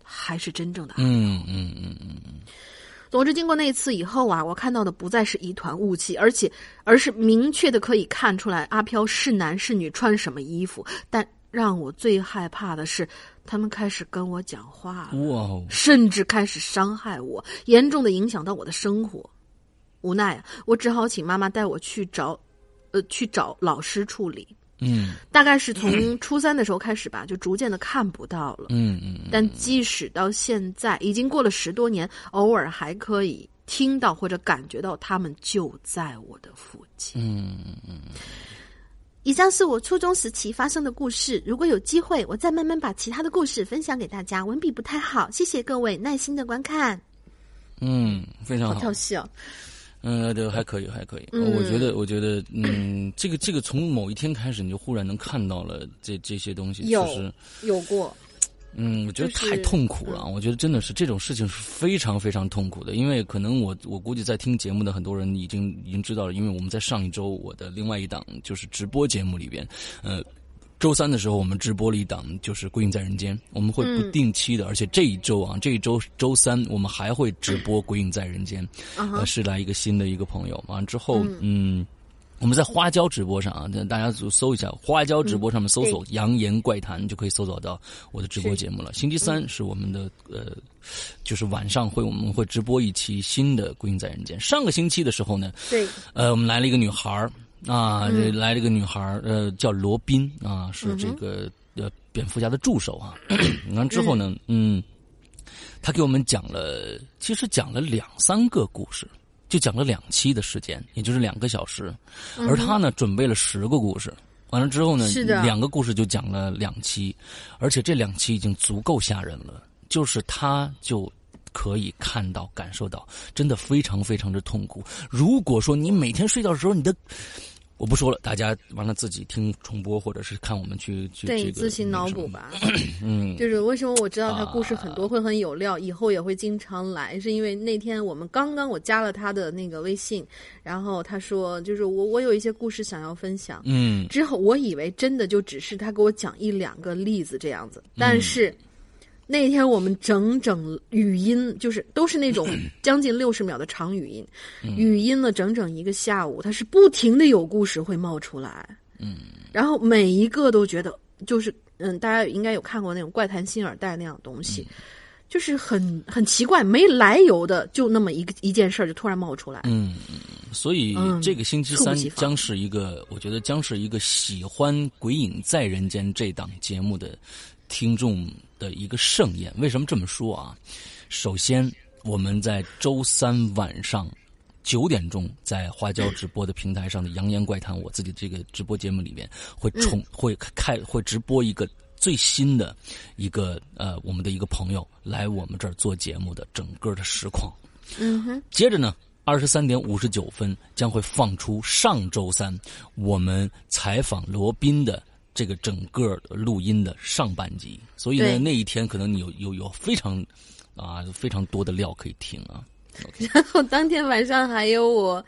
还是真正的阿飘。嗯嗯嗯嗯嗯。总之，经过那次以后啊，我看到的不再是一团雾气，而且而是明确的可以看出来阿飘是男是女，穿什么衣服。但让我最害怕的是，他们开始跟我讲话了，哇哦！甚至开始伤害我，严重的影响到我的生活。无奈啊，我只好请妈妈带我去找，呃，去找老师处理。嗯，大概是从初三的时候开始吧，就逐渐的看不到了。嗯嗯。但即使到现在，已经过了十多年，偶尔还可以听到或者感觉到他们就在我的附近。嗯嗯嗯。以上是我初中时期发生的故事。如果有机会，我再慢慢把其他的故事分享给大家。文笔不太好，谢谢各位耐心的观看。嗯，非常好。好跳戏哦。嗯，对，还可以，还可以。我觉得，我觉得，嗯，这个，这个从某一天开始，你就忽然能看到了这这些东西，有是有过。嗯，我觉得太痛苦了。我觉得真的是这种事情是非常非常痛苦的，因为可能我我估计在听节目的很多人已经已经知道了，因为我们在上一周我的另外一档就是直播节目里边，呃。周三的时候，我们直播了一档，就是《归隐在人间》，我们会不定期的，而且这一周啊，这一周周三我们还会直播《归隐在人间》，呃，是来一个新的一个朋友，完了之后，嗯，我们在花椒直播上啊，大家就搜一下花椒直播上面搜索“扬言怪谈”，就可以搜索到我的直播节目了。星期三是我们的呃，就是晚上会我们会直播一期新的《归隐在人间》。上个星期的时候呢，对，呃，我们来了一个女孩儿。啊，这来了一个女孩呃，叫罗宾啊，是这个呃蝙蝠侠的助手啊。完之后呢，嗯，他给我们讲了，其实讲了两三个故事，就讲了两期的时间，也就是两个小时。而他呢，准备了十个故事，完了之后呢，两个故事就讲了两期，而且这两期已经足够吓人了，就是他就。可以看到、感受到，真的非常非常的痛苦。如果说你每天睡觉的时候，你的，我不说了，大家完了自己听重播，或者是看我们去去对自行脑补吧。嗯，就是为什么我知道他故事很多，会很有料，以后也会经常来，是因为那天我们刚刚我加了他的那个微信，然后他说，就是我我有一些故事想要分享。嗯，之后我以为真的就只是他给我讲一两个例子这样子，但是。那天我们整整语音就是都是那种 将近六十秒的长语音，语音了整整一个下午，它是不停的有故事会冒出来，嗯，然后每一个都觉得就是嗯，大家应该有看过那种怪谈新耳带那样东西，就是很很奇怪，没来由的就那么一个一件事儿就突然冒出来，嗯，所以这个星期三将是一个，我觉得将是一个喜欢《鬼影在人间》这档节目的听众。的一个盛宴，为什么这么说啊？首先，我们在周三晚上九点钟在花椒直播的平台上的《扬言怪谈》，我自己这个直播节目里面会重会开会直播一个最新的一个呃我们的一个朋友来我们这儿做节目的整个的实况。嗯哼。接着呢，二十三点五十九分将会放出上周三我们采访罗宾的。这个整个录音的上半集，所以呢，那一天可能你有有有非常啊非常多的料可以听啊。然后当天晚上还有我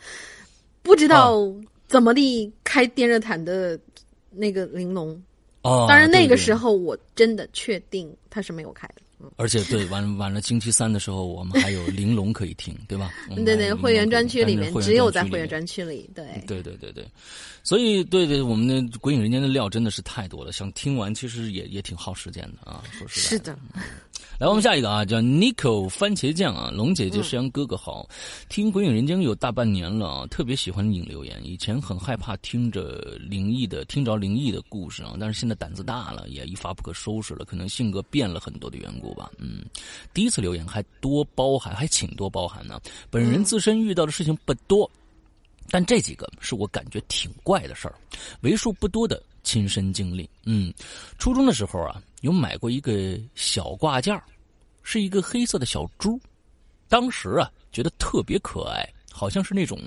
不知道怎么地开电热毯的那个玲珑。哦，当然那个时候我真的确定它是没有开的。而且对，晚晚了星期三的时候，我们还有玲珑可以听，对吧？对对，会员专区里面只有在会员专区里，对对对对对。所以，对对，我们的《鬼影人间》的料真的是太多了，想听完其实也也挺耗时间的啊。说实在，是的。来，我们下一个啊，叫 Nico 番茄酱啊，龙姐姐、石阳哥哥好，听《鬼影人间》有大半年了啊，特别喜欢引留言。以前很害怕听着灵异的，听着灵异的故事啊，但是现在胆子大了，也一发不可收拾了，可能性格变了很多的缘故吧。嗯，第一次留言还多包涵，还请多包涵呢。本人自身遇到的事情不多。但这几个是我感觉挺怪的事儿，为数不多的亲身经历。嗯，初中的时候啊，有买过一个小挂件是一个黑色的小猪，当时啊觉得特别可爱，好像是那种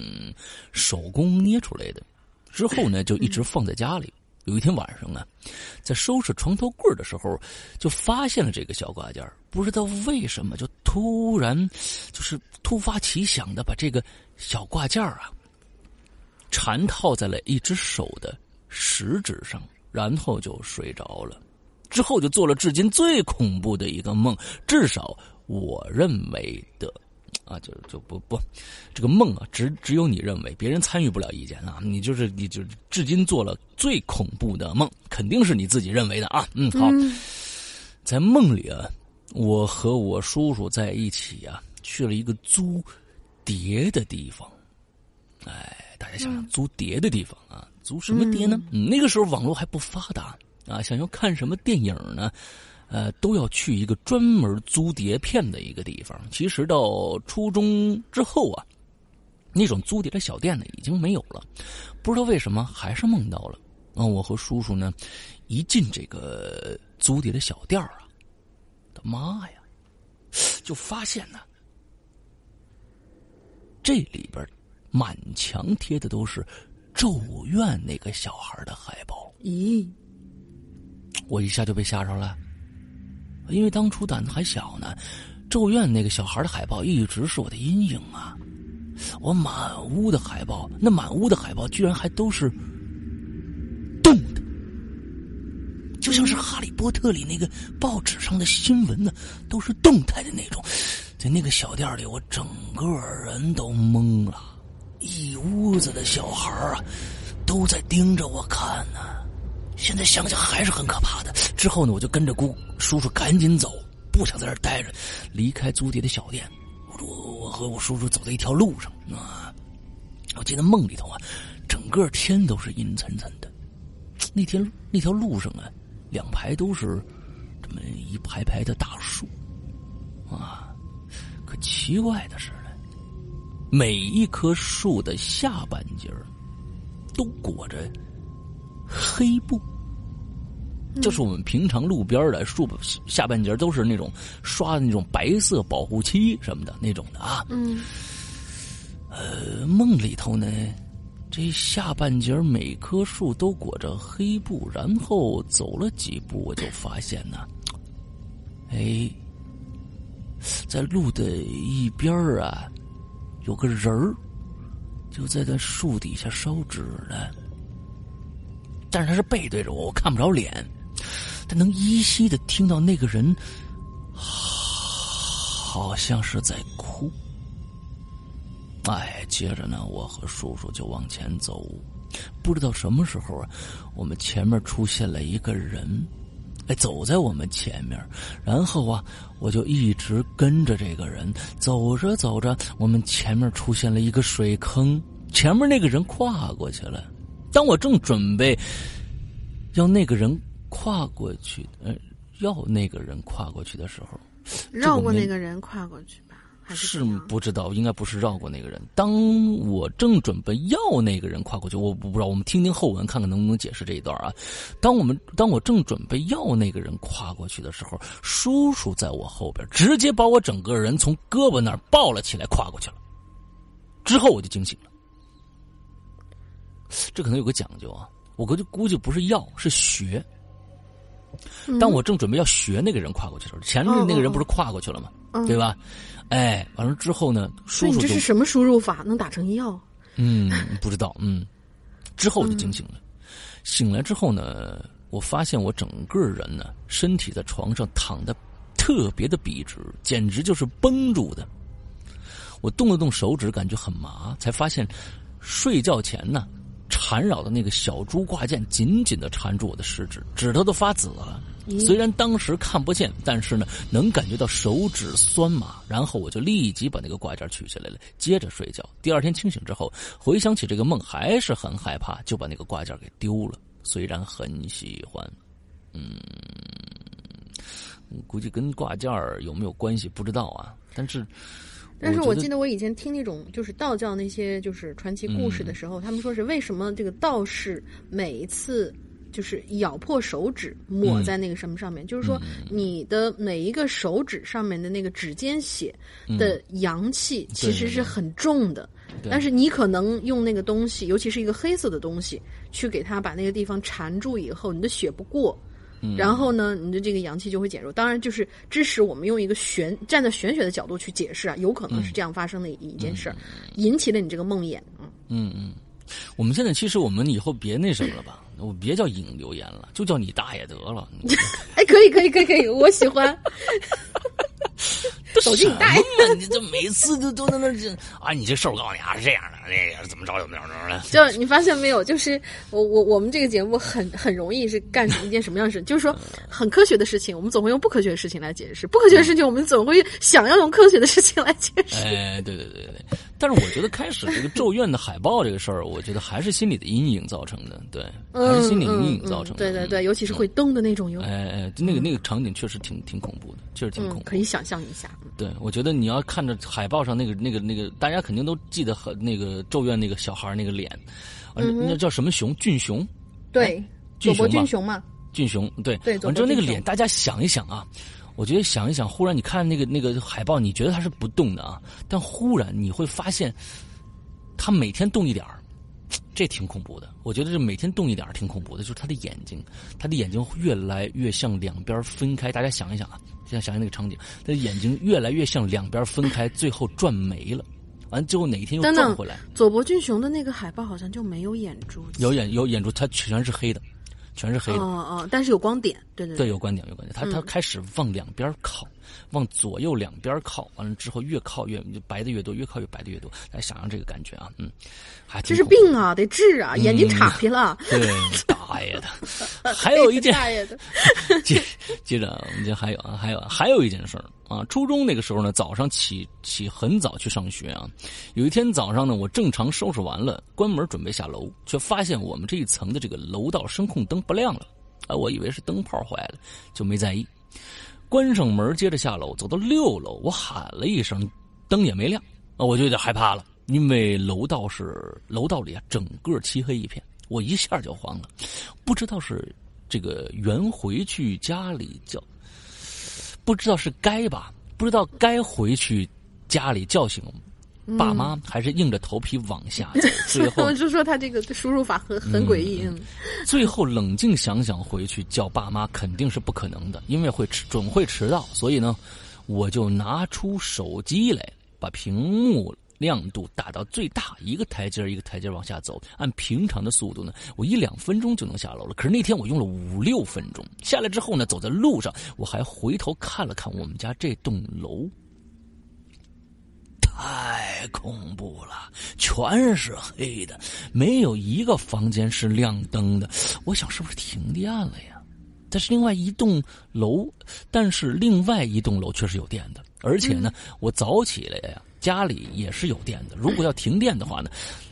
手工捏出来的。之后呢，就一直放在家里。有一天晚上啊，在收拾床头柜的时候，就发现了这个小挂件不知道为什么，就突然就是突发奇想的把这个小挂件啊缠套在了一只手的食指上，然后就睡着了。之后就做了至今最恐怖的一个梦，至少我认为的。啊，就就不不，这个梦啊，只只有你认为，别人参与不了意见啊。你就是你就至今做了最恐怖的梦，肯定是你自己认为的啊。嗯，好，在梦里啊，我和我叔叔在一起啊，去了一个租碟的地方。哎，大家想想，租碟的地方啊，租什么碟呢？那个时候网络还不发达啊，想要看什么电影呢？呃，都要去一个专门租碟片的一个地方。其实到初中之后啊，那种租碟的小店呢已经没有了。不知道为什么，还是梦到了。啊，我和叔叔呢，一进这个租碟的小店啊，的妈呀，就发现呢，这里边满墙贴的都是《咒怨》那个小孩的海报。咦，我一下就被吓着了。因为当初胆子还小呢，咒怨那个小孩的海报一直是我的阴影啊！我满屋的海报，那满屋的海报居然还都是动的，就像是《哈利波特》里那个报纸上的新闻呢，都是动态的那种。在那个小店里，我整个人都懵了，一屋子的小孩啊，都在盯着我看呢。现在想想还是很可怕的。之后呢，我就跟着姑叔叔赶紧走，不想在这待着，离开租碟的小店。我我和我叔叔走在一条路上啊，我记得梦里头啊，整个天都是阴沉沉的。那天那条路上啊，两排都是这么一排排的大树啊，可奇怪的是，每一棵树的下半截都裹着。黑布，就是我们平常路边的树下半截都是那种刷的那种白色保护漆什么的那种的啊。嗯。呃，梦里头呢，这下半截每棵树都裹着黑布，然后走了几步，我就发现呢，哎，在路的一边啊，有个人儿，就在那树底下烧纸呢。但是他是背对着我，我看不着脸，但能依稀的听到那个人，好像是在哭。哎，接着呢，我和叔叔就往前走，不知道什么时候啊，我们前面出现了一个人，哎，走在我们前面，然后啊，我就一直跟着这个人，走着走着，我们前面出现了一个水坑，前面那个人跨过去了。当我正准备要那个人跨过去，呃，要那个人跨过去的时候，绕过那个人跨过去吧？是不知道，应该不是绕过那个人。当我正准备要那个人跨过去，我不知道，我们听听后文，看看能不能解释这一段啊。当我们当我正准备要那个人跨过去的时候，叔叔在我后边直接把我整个人从胳膊那儿抱了起来，跨过去了。之后我就惊醒了。这可能有个讲究啊，我估计估计不是要，是学。当我正准备要学那个人跨过去的时候，前面那个人不是跨过去了吗？对吧？哎，完了之后呢，叔叔这是什么输入法能打成药？嗯，不知道。嗯，之后我就惊醒了。醒来之后呢，我发现我整个人呢，身体在床上躺的特别的笔直，简直就是绷住的。我动了动手指，感觉很麻，才发现睡觉前呢。缠绕的那个小猪挂件紧紧的缠住我的食指，指头都发紫了。虽然当时看不见，但是呢，能感觉到手指酸麻。然后我就立即把那个挂件取下来了，接着睡觉。第二天清醒之后，回想起这个梦，还是很害怕，就把那个挂件给丢了。虽然很喜欢，嗯，估计跟挂件有没有关系不知道啊，但是。但是我记得我以前听那种就是道教那些就是传奇故事的时候，他们说是为什么这个道士每一次就是咬破手指抹在那个什么上面，就是说你的每一个手指上面的那个指尖血的阳气其实是很重的，但是你可能用那个东西，尤其是一个黑色的东西，去给它把那个地方缠住以后，你的血不过。然后呢，你的这个阳气就会减弱。当然，就是支持我们用一个玄站在玄学的角度去解释啊，有可能是这样发生的一件事儿，引起了你这个梦魇。嗯嗯，我们现在其实我们以后别那什么了吧，我别叫影留言了，就叫你大爷得了。哎，可以可以可以可以，我喜欢。走进大爷，你这每次都都在那这啊！你这事儿我告诉你啊，是这样的，那个怎么着怎么着的。就你发现没有？就是我我我们这个节目很很容易是干一件什么样的事？就是说很科学的事情，我们总会用不科学的事情来解释；不科学的事情，我们总会想要用科学的事情来解释。哎，对对对对对。但是我觉得开始这个咒怨的海报这个事儿，我觉得还是心理的阴影造成的，对，还是心理阴影造成的。对对对，尤其是会动的那种有。哎哎，那个那个场景确实挺挺恐怖的，确实挺恐怖。可以想象一下。对，我觉得你要看着海报上那个、那个、那个，大家肯定都记得很那个咒怨那个小孩那个脸，那叫什么熊？俊雄？对，俊雄俊雄嘛？俊雄，对。对，反正那个脸，大家想一想啊，我觉得想一想，忽然你看那个那个海报，你觉得它是不动的啊，但忽然你会发现，它每天动一点儿，这挺恐怖的。我觉得这每天动一点儿挺恐怖的，就是它的眼睛，他的眼睛越来越向两边分开。大家想一想啊。现在想想那个场景，他的眼睛越来越向两边分开，最后转没了。完最后哪一天又转回来？佐伯俊雄的那个海报好像就没有眼珠，有眼有眼珠，它全是黑的，全是黑的。哦哦，但是有光点，对对对，有光点有光点。它它开始往两边靠。往左右两边靠，完了之后越靠越白的越多，越靠越白的越多。来想想这个感觉啊，嗯，还这是病啊，得治啊，眼睛岔劈了。对，大爷的，还有一件，大爷的。接接着，我们这还有啊，还有还有一件事儿啊。初中那个时候呢，早上起起很早去上学啊。有一天早上呢，我正常收拾完了，关门准备下楼，却发现我们这一层的这个楼道声控灯不亮了。啊，我以为是灯泡坏了，就没在意。关上门，接着下楼，走到六楼，我喊了一声，灯也没亮，啊，我就有点害怕了，因为楼道是楼道里啊，整个漆黑一片，我一下就慌了，不知道是这个原回去家里叫，不知道是该吧，不知道该回去家里叫醒。爸妈还是硬着头皮往下走，最后我 就说他这个输入法很很诡异。最后冷静想想，回去叫爸妈肯定是不可能的，因为会迟，准会迟到。所以呢，我就拿出手机来，把屏幕亮度打到最大，一个台阶一个台阶往下走。按平常的速度呢，我一两分钟就能下楼了。可是那天我用了五六分钟。下来之后呢，走在路上，我还回头看了看我们家这栋楼。太恐怖了，全是黑的，没有一个房间是亮灯的。我想是不是停电了呀？但是另外一栋楼，但是另外一栋楼却是有电的，而且呢，我早起来呀，家里也是有电的。如果要停电的话呢，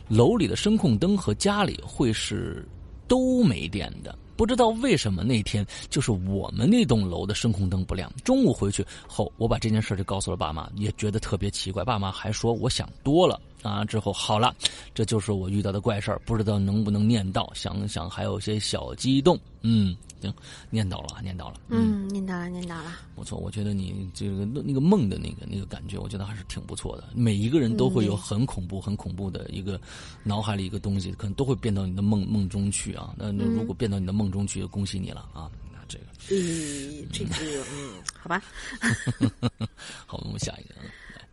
楼里的声控灯和家里会是都没电的。不知道为什么那天就是我们那栋楼的声控灯不亮。中午回去后，我把这件事就告诉了爸妈，也觉得特别奇怪。爸妈还说我想多了啊。之后好了，这就是我遇到的怪事儿，不知道能不能念到。想想还有些小激动，嗯。行，念到了，念到了，嗯，念到了，念到了。不错，我觉得你这个那个梦的那个那个感觉，我觉得还是挺不错的。每一个人都会有很恐怖、很恐怖的一个脑海里一个东西，可能都会变到你的梦梦中去啊。那那如果变到你的梦中去，恭喜你了啊！那这个，嗯，这个，嗯，好吧。好，我们下一个。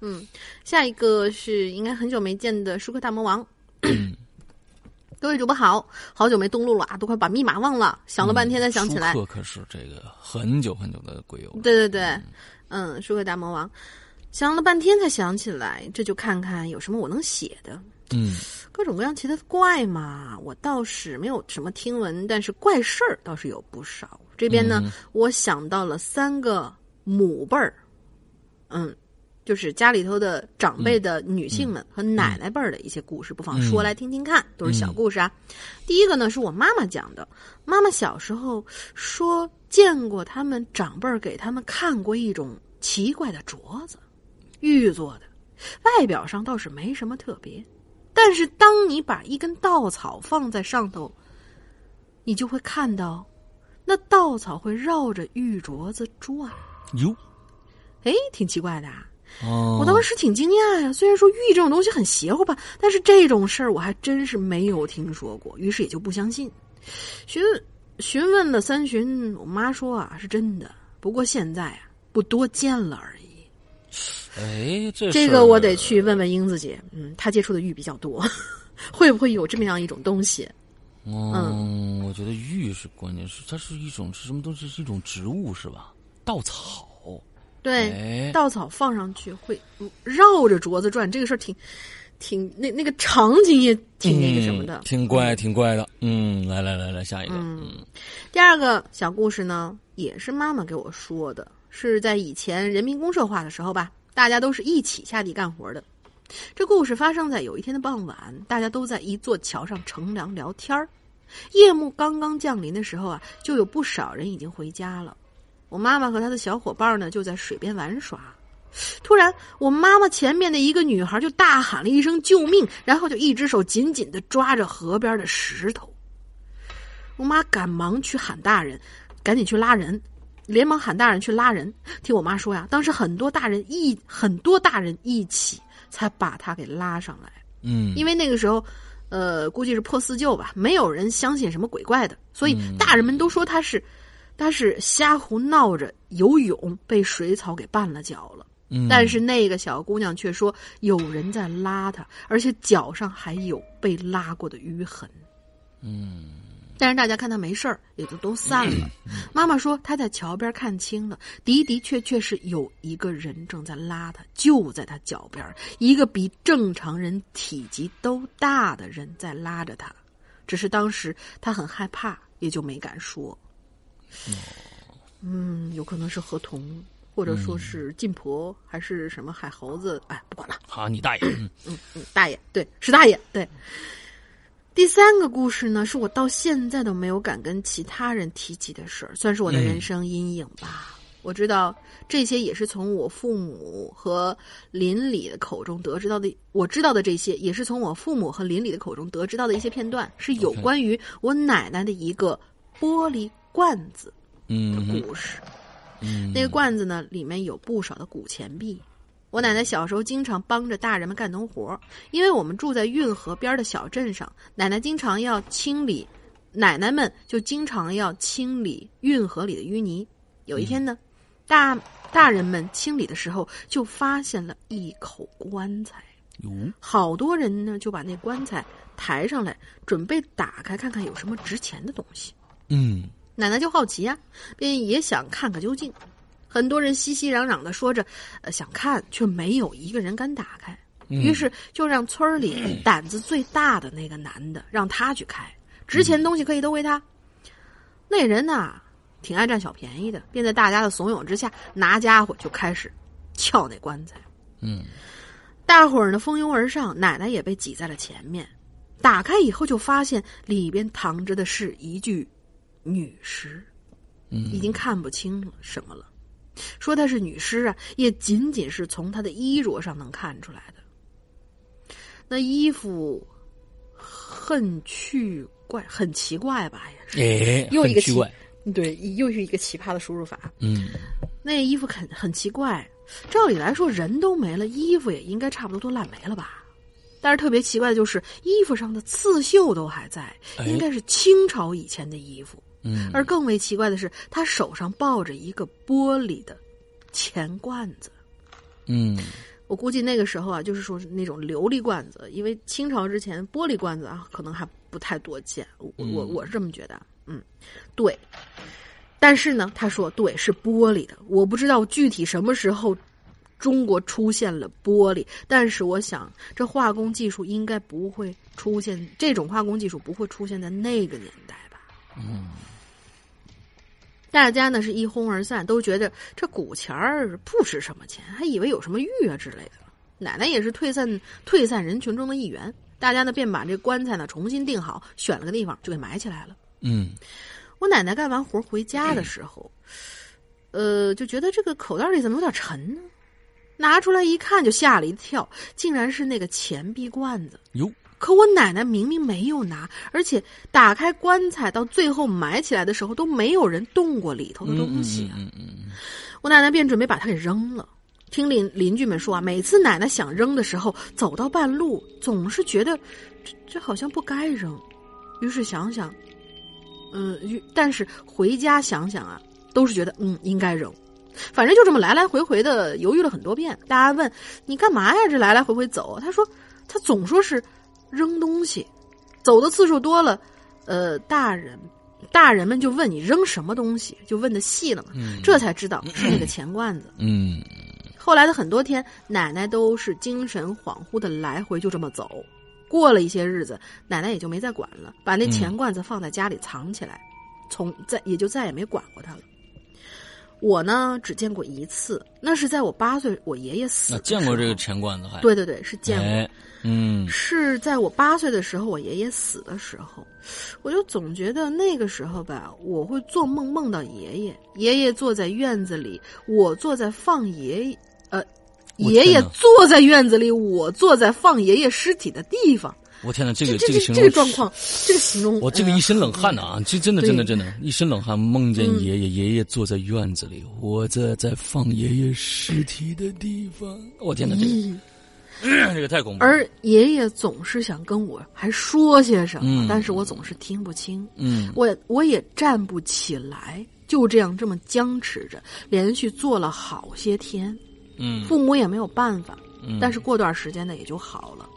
嗯，下一个是应该很久没见的舒克大魔王。各位主播好，好久没登录了啊，都快把密码忘了，想了半天才想起来。舒克可是这个很久很久的鬼友。对对对，嗯，舒克大魔王，想了半天才想起来，这就看看有什么我能写的。嗯，各种各样其他的怪嘛，我倒是没有什么听闻，但是怪事儿倒是有不少。这边呢，我想到了三个母辈儿，嗯。就是家里头的长辈的女性们和奶奶辈儿的一些故事，不妨说来听听看，都是小故事啊。第一个呢是我妈妈讲的，妈妈小时候说见过他们长辈儿给他们看过一种奇怪的镯子，玉做的，外表上倒是没什么特别，但是当你把一根稻草放在上头，你就会看到，那稻草会绕着玉镯子转。哟，哎，挺奇怪的。哦，我当时挺惊讶呀。虽然说玉这种东西很邪乎吧，但是这种事儿我还真是没有听说过，于是也就不相信。询询问了三巡，我妈说啊是真的，不过现在啊不多见了而已。哎，这这个我得去问问英子姐，嗯，她接触的玉比较多，会不会有这么样一种东西？嗯，我觉得玉是关键，是它是一种是什么东西？是一种植物是吧？稻草。对，稻草放上去会绕着镯子转，这个事儿挺挺那那个场景也挺那个什么的，挺怪，挺怪的。嗯，来来来来，下一个。嗯，第二个小故事呢，也是妈妈给我说的，是在以前人民公社化的时候吧，大家都是一起下地干活的。这故事发生在有一天的傍晚，大家都在一座桥上乘凉聊天儿。夜幕刚刚降临的时候啊，就有不少人已经回家了。我妈妈和她的小伙伴呢，就在水边玩耍。突然，我妈妈前面的一个女孩就大喊了一声“救命”，然后就一只手紧紧的抓着河边的石头。我妈赶忙去喊大人，赶紧去拉人，连忙喊大人去拉人。听我妈说呀，当时很多大人一很多大人一起才把她给拉上来。嗯，因为那个时候，呃，估计是破四旧吧，没有人相信什么鬼怪的，所以大人们都说她是。他是瞎胡闹着游泳，被水草给绊了脚了。嗯，但是那个小姑娘却说有人在拉她，而且脚上还有被拉过的淤痕。嗯，但是大家看她没事儿，也就都散了。妈妈说她在桥边看清了，的的确确是有一个人正在拉她，就在她脚边，一个比正常人体积都大的人在拉着她。只是当时她很害怕，也就没敢说。嗯，有可能是河童，或者说是晋婆，还是什么海猴子？哎，不管了。好，你大爷。嗯嗯，大爷，对，是大爷。对。第三个故事呢，是我到现在都没有敢跟其他人提起的事儿，算是我的人生阴影吧。我知道这些也是从我父母和邻里的口中得知到的。我知道的这些，也是从我父母和邻里的口中得知到的一些片段，是有关于我奶奶的一个玻璃。罐子的故事，那个罐子呢，里面有不少的古钱币。我奶奶小时候经常帮着大人们干农活，因为我们住在运河边的小镇上，奶奶经常要清理，奶奶们就经常要清理运河里的淤泥。有一天呢，大大人们清理的时候，就发现了一口棺材。好多人呢就把那棺材抬上来，准备打开看看有什么值钱的东西。嗯。奶奶就好奇呀，便也想看个究竟。很多人熙熙攘攘的说着，呃，想看，却没有一个人敢打开。于是就让村里 胆子最大的那个男的让他去开，值钱东西可以都归他。那人呢，挺爱占小便宜的，便在大家的怂恿之下，拿家伙就开始撬那棺材。嗯，大伙儿呢蜂拥而上，奶奶也被挤在了前面。打开以后，就发现里边躺着的是一具。女尸，已经看不清了什么了。说她是女尸啊，也仅仅是从她的衣着上能看出来的。那衣服很奇怪，很奇怪吧？也是，哎，又一个奇怪，对，又是一个奇葩的输入法。嗯，那衣服很很奇怪。照理来说，人都没了，衣服也应该差不多都烂没了吧？但是特别奇怪的就是，衣服上的刺绣都还在，应该是清朝以前的衣服。嗯，而更为奇怪的是，他手上抱着一个玻璃的钱罐子。嗯，我估计那个时候啊，就是说是那种琉璃罐子，因为清朝之前玻璃罐子啊，可能还不太多见。我我我是这么觉得。嗯，对。但是呢，他说对是玻璃的，我不知道具体什么时候中国出现了玻璃，但是我想这化工技术应该不会出现，这种化工技术不会出现在那个年代吧。嗯，大家呢是一哄而散，都觉得这古钱儿不值什么钱，还以为有什么玉啊之类的。奶奶也是退散退散人群中的一员，大家呢便把这棺材呢重新定好，选了个地方就给埋起来了。嗯，我奶奶干完活回家的时候，呃，就觉得这个口袋里怎么有点沉呢？拿出来一看，就吓了一跳，竟然是那个钱币罐子。哟。可我奶奶明明没有拿，而且打开棺材到最后埋起来的时候都没有人动过里头的东西啊！我奶奶便准备把它给扔了。听邻邻居们说啊，每次奶奶想扔的时候，走到半路总是觉得这这好像不该扔，于是想想，嗯，但是回家想想啊，都是觉得嗯应该扔。反正就这么来来回回的犹豫了很多遍。大家问你干嘛呀？这来来回回走？他说他总说是扔东西，走的次数多了，呃，大人大人们就问你扔什么东西，就问的细了嘛。这才知道是那个钱罐子。嗯，后来的很多天，奶奶都是精神恍惚的来回就这么走。过了一些日子，奶奶也就没再管了，把那钱罐子放在家里藏起来，从再也就再也没管过它了。我呢，只见过一次，那是在我八岁，我爷爷死。见过这个钱罐子还？对对对，是见过。嗯，是在我八岁的时候，我爷爷死的时候，我就总觉得那个时候吧，我会做梦梦到爷爷，爷爷坐在院子里，我坐在放爷爷，呃，爷爷坐在院子里，我坐在放爷爷尸体的地方。我天哪，这个这个形容，这个状况，这个形容，我这个一身冷汗呐啊！这真的真的真的，一身冷汗。梦见爷爷，爷爷坐在院子里，我在在放爷爷尸体的地方。我天哪，这个 这个太恐怖。而爷爷总是想跟我还说些什么，但是我总是听不清。嗯，我我也站不起来，就这样这么僵持着，连续坐了好些天。嗯，父母也没有办法，嗯但是过段时间呢，也就好了。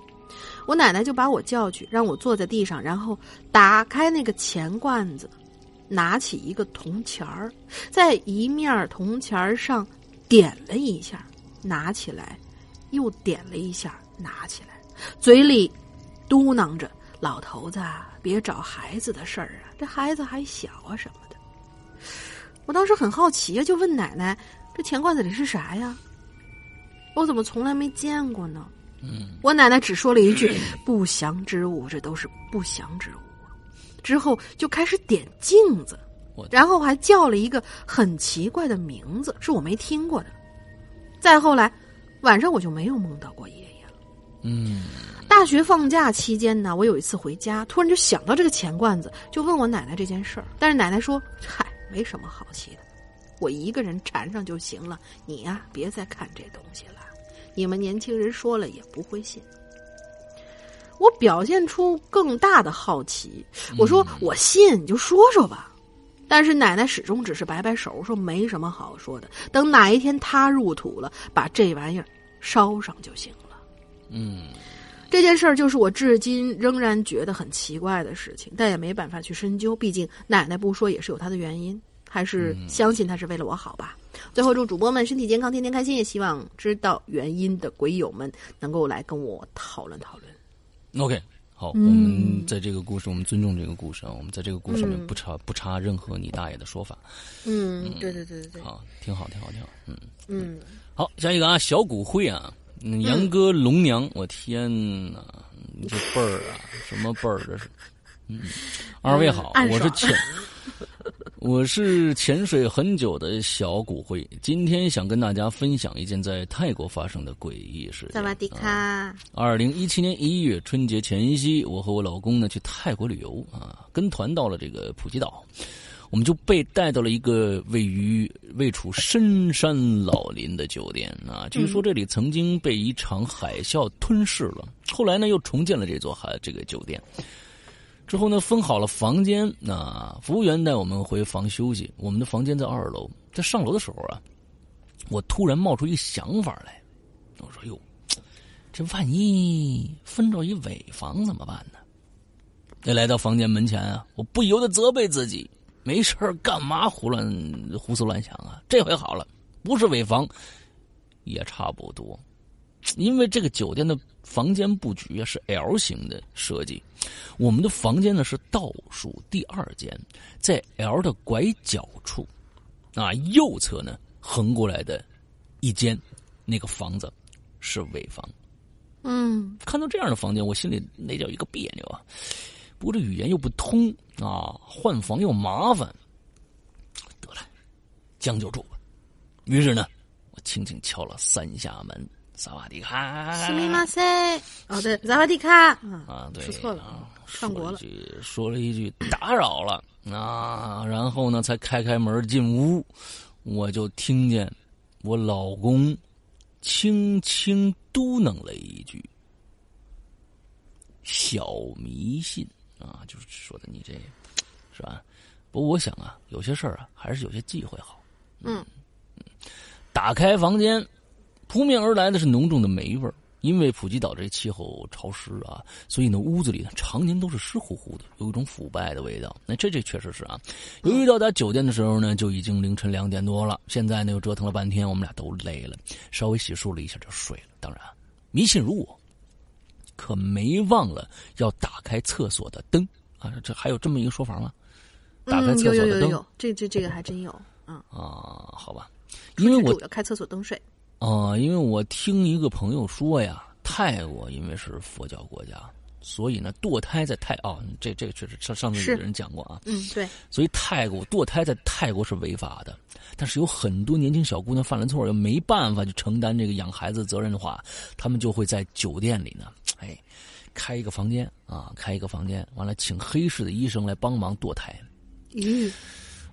我奶奶就把我叫去，让我坐在地上，然后打开那个钱罐子，拿起一个铜钱儿，在一面铜钱儿上点了一下，拿起来，又点了一下，拿起来，嘴里嘟囔着：“老头子，别找孩子的事儿啊，这孩子还小啊什么的。”我当时很好奇呀，就问奶奶：“这钱罐子里是啥呀？我怎么从来没见过呢？”嗯，我奶奶只说了一句“ 不祥之物”，这都是不祥之物。之后就开始点镜子，然后还叫了一个很奇怪的名字，是我没听过的。再后来，晚上我就没有梦到过爷爷了。嗯，大学放假期间呢，我有一次回家，突然就想到这个钱罐子，就问我奶奶这件事儿。但是奶奶说：“嗨，没什么好奇的，我一个人缠上就行了。你呀，别再看这东西了。”你们年轻人说了也不会信。我表现出更大的好奇，我说我信，你就说说吧。但是奶奶始终只是摆摆手，说没什么好说的。等哪一天他入土了，把这玩意儿烧上就行了。嗯，这件事儿就是我至今仍然觉得很奇怪的事情，但也没办法去深究。毕竟奶奶不说也是有她的原因，还是相信她是为了我好吧。最后祝主播们身体健康，天天开心。也希望知道原因的鬼友们能够来跟我讨论讨论。OK，好，我们在这个故事，我们尊重这个故事啊。我们在这个故事里面不插不插任何你大爷的说法。嗯，对对对对对，好，挺好，挺好，挺好。嗯嗯，好，下一个啊，小骨灰啊，杨哥龙娘，我天哪，你这辈儿啊，什么辈儿这是？嗯，二位好，我是浅。我是潜水很久的小骨灰，今天想跟大家分享一件在泰国发生的诡异事件。萨瓦迪卡！二零一七年一月春节前夕，我和我老公呢去泰国旅游啊，跟团到了这个普吉岛，我们就被带到了一个位于位处深山老林的酒店啊。据说这里曾经被一场海啸吞噬了，后来呢又重建了这座海这个酒店。之后呢，分好了房间，那服务员带我们回房休息。我们的房间在二楼，在上楼的时候啊，我突然冒出一个想法来，我说：“哟，这万一分着一尾房怎么办呢？”一来到房间门前啊，我不由得责备自己：没事干嘛胡乱胡思乱想啊？这回好了，不是尾房，也差不多，因为这个酒店的。房间布局啊是 L 型的设计，我们的房间呢是倒数第二间，在 L 的拐角处，啊右侧呢横过来的一间，那个房子是尾房。嗯，看到这样的房间，我心里那叫一个别扭啊。不过这语言又不通啊，换房又麻烦，得了，将就住吧。于是呢，我轻轻敲了三下门。萨瓦迪卡，哦对，萨瓦迪卡，啊对，说错了，串国了，说了一句打扰了。啊，然后呢才开开门进屋，我就听见我老公轻轻嘟囔了一句：“小迷信。啊，就是说的你这，是吧？不过我想啊，有些事儿啊，还是有些忌讳好。”嗯，打开房间，扑面而来的是浓重的霉味儿。因为普吉岛这气候潮湿啊，所以呢，屋子里呢常年都是湿乎乎的，有一种腐败的味道。那这这确实是啊。由于到达酒店的时候呢，就已经凌晨两点多了。现在呢又折腾了半天，我们俩都累了，稍微洗漱了一下就睡了。当然，迷信如我，可没忘了要打开厕所的灯啊！这还有这么一个说法吗？打开厕所的灯，这这这个还真有。啊啊，好吧，因为我要开厕所灯睡。啊，因为我听一个朋友说呀，泰国因为是佛教国家，所以呢，堕胎在泰哦，这这个确实上上次有人讲过啊。嗯，对。所以泰国堕胎在泰国是违法的，但是有很多年轻小姑娘犯了错又没办法去承担这个养孩子责任的话，他们就会在酒店里呢，哎，开一个房间啊，开一个房间，完了请黑市的医生来帮忙堕胎。嗯。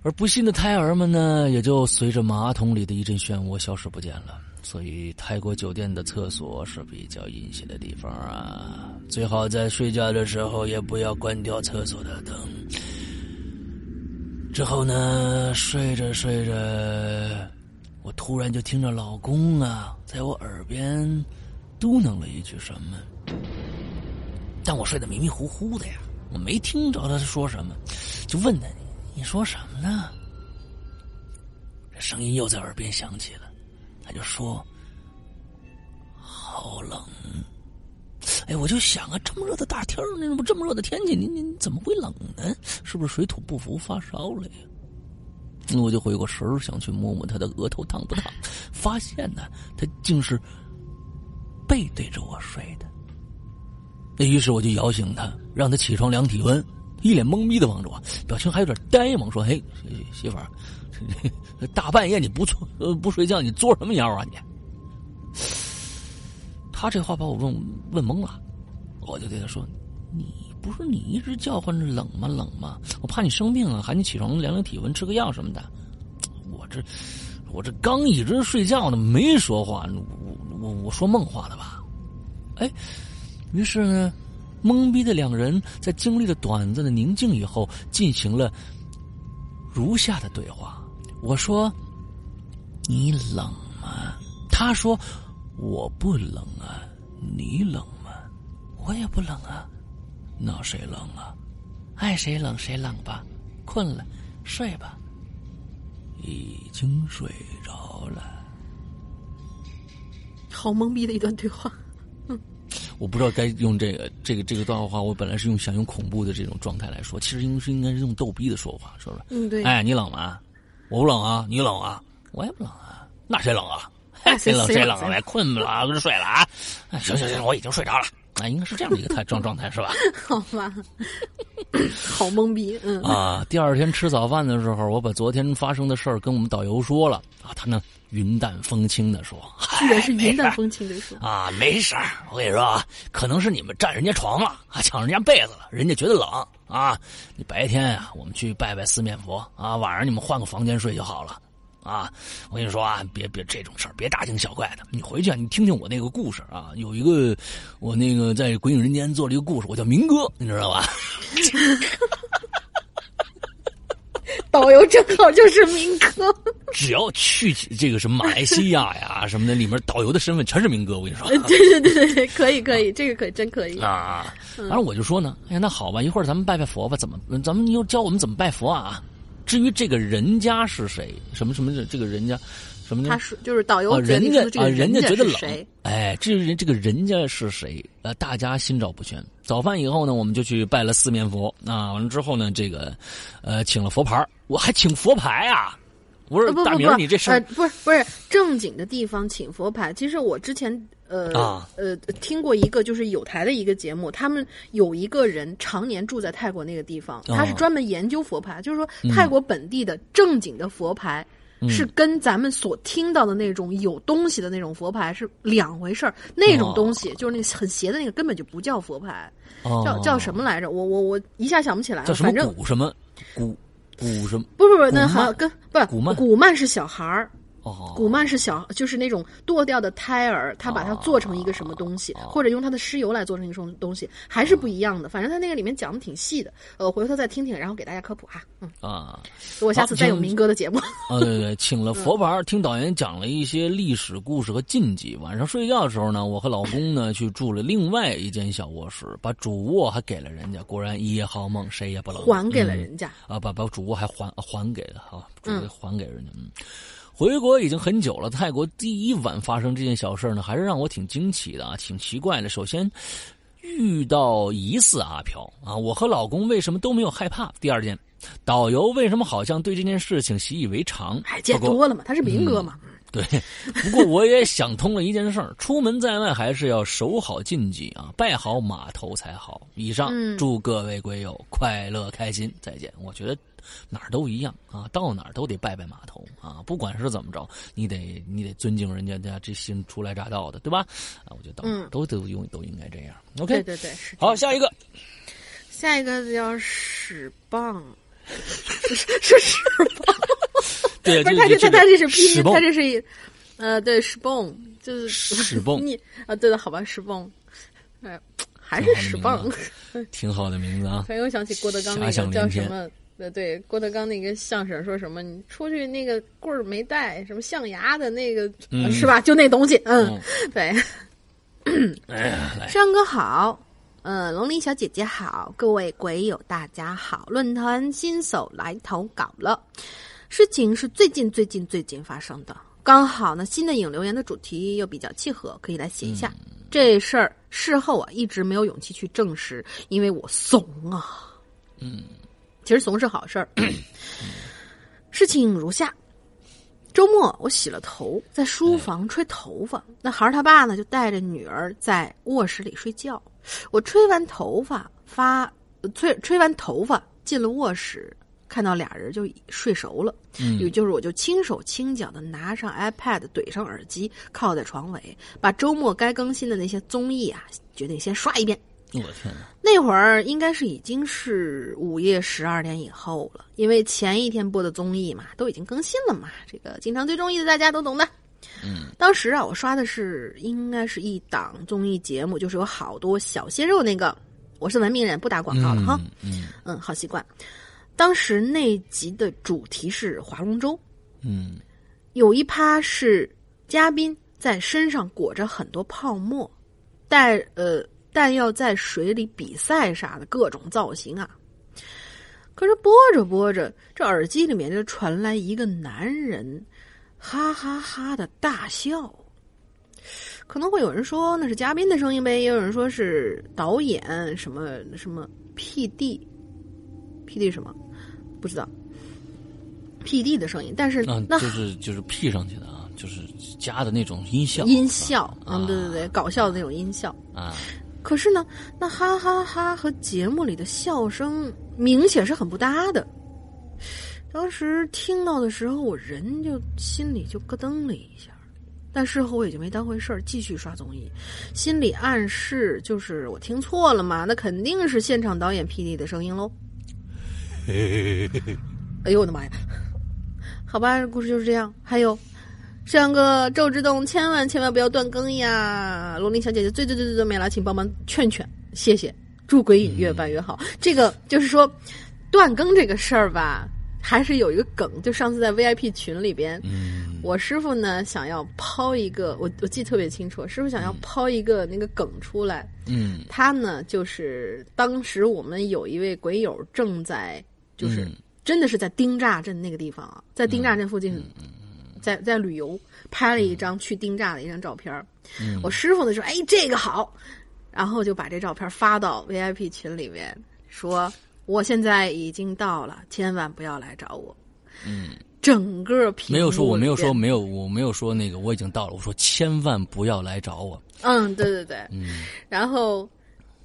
而不幸的胎儿们呢，也就随着马桶里的一阵漩涡消失不见了。所以，泰国酒店的厕所是比较阴险的地方啊！最好在睡觉的时候也不要关掉厕所的灯。之后呢，睡着睡着，我突然就听着老公啊，在我耳边嘟囔了一句什么，但我睡得迷迷糊糊的呀，我没听着他说什么，就问他。你说什么呢？这声音又在耳边响起了，他就说：“好冷。”哎，我就想啊，这么热的大天儿，那么这么热的天气，你你怎么会冷呢？是不是水土不服发烧了呀？那我就回过神儿，想去摸摸他的额头烫不烫，发现呢，他竟是背对着我睡的。那于是我就摇醒他，让他起床量体温。一脸懵逼的望着我，表情还有点呆萌，说：“嘿，媳妇儿，大半夜你不呃不睡觉，你作什么妖啊你？”他这话把我问问懵了，我就对他说：“你不是你一直叫唤着冷吗？冷吗？我怕你生病啊，喊你起床量量体温，吃个药什么的。我这我这刚一直睡觉呢，没说话，我我我说梦话了吧？哎，于是呢。”懵逼的两人在经历了短暂的宁静以后，进行了如下的对话：“我说，你冷吗？”他说：“我不冷啊，你冷吗？”“我也不冷啊。”“那谁冷啊？”“爱谁冷谁冷吧。”“困了，睡吧。”已经睡着了。好懵逼的一段对话。我不知道该用这个这个这个段话，我本来是用想用恐怖的这种状态来说，其实应是应该是用逗逼的说法，是不是？嗯，对。哎，你冷吗？我不冷啊，你冷啊？我也不冷啊。那谁冷啊？谁冷谁冷？来，困了，就睡了啊。行行行，我已经睡着了。啊，应该是这样的一个态状状态，是吧？好吧。好懵逼，嗯。啊，第二天吃早饭的时候，我把昨天发生的事儿跟我们导游说了啊，他呢。云淡风轻的说：“居然是云淡风轻的说啊，没事儿。我跟你说啊，可能是你们占人家床了啊，抢人家被子了，人家觉得冷啊。你白天啊，我们去拜拜四面佛啊，晚上你们换个房间睡就好了啊。我跟你说啊，别别这种事儿，别大惊小怪的。你回去啊，你听听我那个故事啊，有一个我那个在鬼影人间做了一个故事，我叫明哥，你知道吧？” 导游正好就是明哥，只要去这个什么马来西亚呀什么的，里面导游的身份全是明哥。我跟你说，对对对对对，可以可以，这个可真可以啊！完了我就说呢，哎呀，那好吧，一会儿咱们拜拜佛吧。怎么，咱们又教我们怎么拜佛啊？至于这个人家是谁，什么什么的，这个人家。什么呢？他是 就是导游人家啊，人家觉得冷。哎，这人这个人家是谁？呃，大家心照不宣。早饭以后呢，我们就去拜了四面佛啊。完了之后呢，这个呃，请了佛牌我还请佛牌啊！我说大明，你这事不是不是正经的地方请佛牌。其实我之前呃呃听过一个就是有台的一个节目，他们有一个人常年住在泰国那个地方，他是专门研究佛牌，就是说泰国本地的正经的佛牌。是跟咱们所听到的那种有东西的那种佛牌是两回事儿。那种东西就是那个很邪的那个，根本就不叫佛牌，叫叫什么来着？我我我一下想不起来了。叫什么古什么古古什么？不不不，那好跟不古曼古曼是小孩儿。哦，古曼是小，就是那种剁掉的胎儿，他把它做成一个什么东西，或者用他的尸油来做成一种东西，还是不一样的。反正他那个里面讲的挺细的，呃，回头再听听，然后给大家科普哈。嗯啊，我下次再有民歌的节目。啊，对对，请了佛牌，听导演讲了一些历史故事和禁忌。晚上睡觉的时候呢，我和老公呢去住了另外一间小卧室，把主卧还给了人家。果然一夜好梦，谁也不冷。还给了人家啊，把把主卧还还还给了哈，主卧还给人家。嗯。回国已经很久了，泰国第一晚发生这件小事呢，还是让我挺惊奇的啊，挺奇怪的。首先遇到疑似阿飘啊，我和老公为什么都没有害怕？第二件，导游为什么好像对这件事情习以为常？哎，见多了嘛，他是明哥嘛。对，不过我也想通了一件事儿：出门在外还是要守好禁忌啊，拜好码头才好。以上，祝各位鬼友快乐开心，再见。我觉得。哪儿都一样啊，到哪儿都得拜拜码头啊，不管是怎么着，你得你得尊敬人家家这新初来乍到的，对吧？啊，我觉得到哪儿都都用都应该这样。OK，对对对，是。好，下一个，下一个叫屎棒，是屎棒。对，不是他这他他这是拼音，他这是一呃，对，屎蹦就是屎蹦 你啊，对的，好吧，屎蹦，哎，还是屎棒，挺好的名字啊。很有想起郭德纲那个叫什么？呃，对，郭德纲那个相声说什么？你出去那个棍儿没带，什么象牙的那个是吧？就那东西，嗯，对。山哥好，呃，龙鳞小姐姐好，各位鬼友大家好，论坛新手来投稿了。事情是最近最近最近发生的，刚好呢，新的影留言的主题又比较契合，可以来写一下。这事儿事后啊，一直没有勇气去证实，因为我怂啊。嗯。其实怂是好事儿。事情如下：周末我洗了头，在书房吹头发，那孩儿他爸呢就带着女儿在卧室里睡觉。我吹完头发发吹吹完头发进了卧室，看到俩人就睡熟了。嗯，也就是我就轻手轻脚的拿上 iPad，怼上耳机，靠在床尾，把周末该更新的那些综艺啊，决定先刷一遍。我的天哪！那会儿应该是已经是午夜十二点以后了，因为前一天播的综艺嘛，都已经更新了嘛。这个经常追综艺的大家都懂的。嗯，当时啊，我刷的是应该是一档综艺节目，就是有好多小鲜肉那个。我是文明人，不打广告了哈。嗯嗯，好习惯。当时那集的主题是划龙舟。嗯，有一趴是嘉宾在身上裹着很多泡沫，带呃。但要在水里比赛啥的各种造型啊！可是播着播着，这耳机里面就传来一个男人哈哈哈的大笑。可能会有人说那是嘉宾的声音呗，也有人说是导演什么什么 P D，P D 什么不知道，P D 的声音。但是那就是就是 P 上去的啊，就是加的那种音效，音效，嗯，对对对，搞笑的那种音效啊。可是呢，那哈哈哈和节目里的笑声明显是很不搭的。当时听到的时候，我人就心里就咯噔了一下，但事后我也就没当回事儿，继续刷综艺，心里暗示就是我听错了嘛，那肯定是现场导演 P D 的声音喽。哎呦我的妈呀！好吧，故事就是这样。还有。山哥，周之洞，千万千万不要断更呀！龙鳞小姐姐最最最最最美了，请帮忙劝劝，谢谢。祝鬼影越办越好。这个就是说，断更这个事儿吧，还是有一个梗。就上次在 VIP 群里边，我师傅呢想要抛一个，我我记得特别清楚，师傅想要抛一个那个梗出来。嗯，他呢就是当时我们有一位鬼友正在，就是真的是在丁栅镇那个地方啊，在丁栅镇附近。在在旅游拍了一张去丁炸的一张照片我师傅呢说：“哎，这个好。”然后就把这照片发到 VIP 群里面，说：“我现在已经到了，千万不要来找我。”嗯，整个屏没有说，我没有说，没有，我没有说那个我已经到了。我说千万不要来找我。嗯，对对对。嗯，然后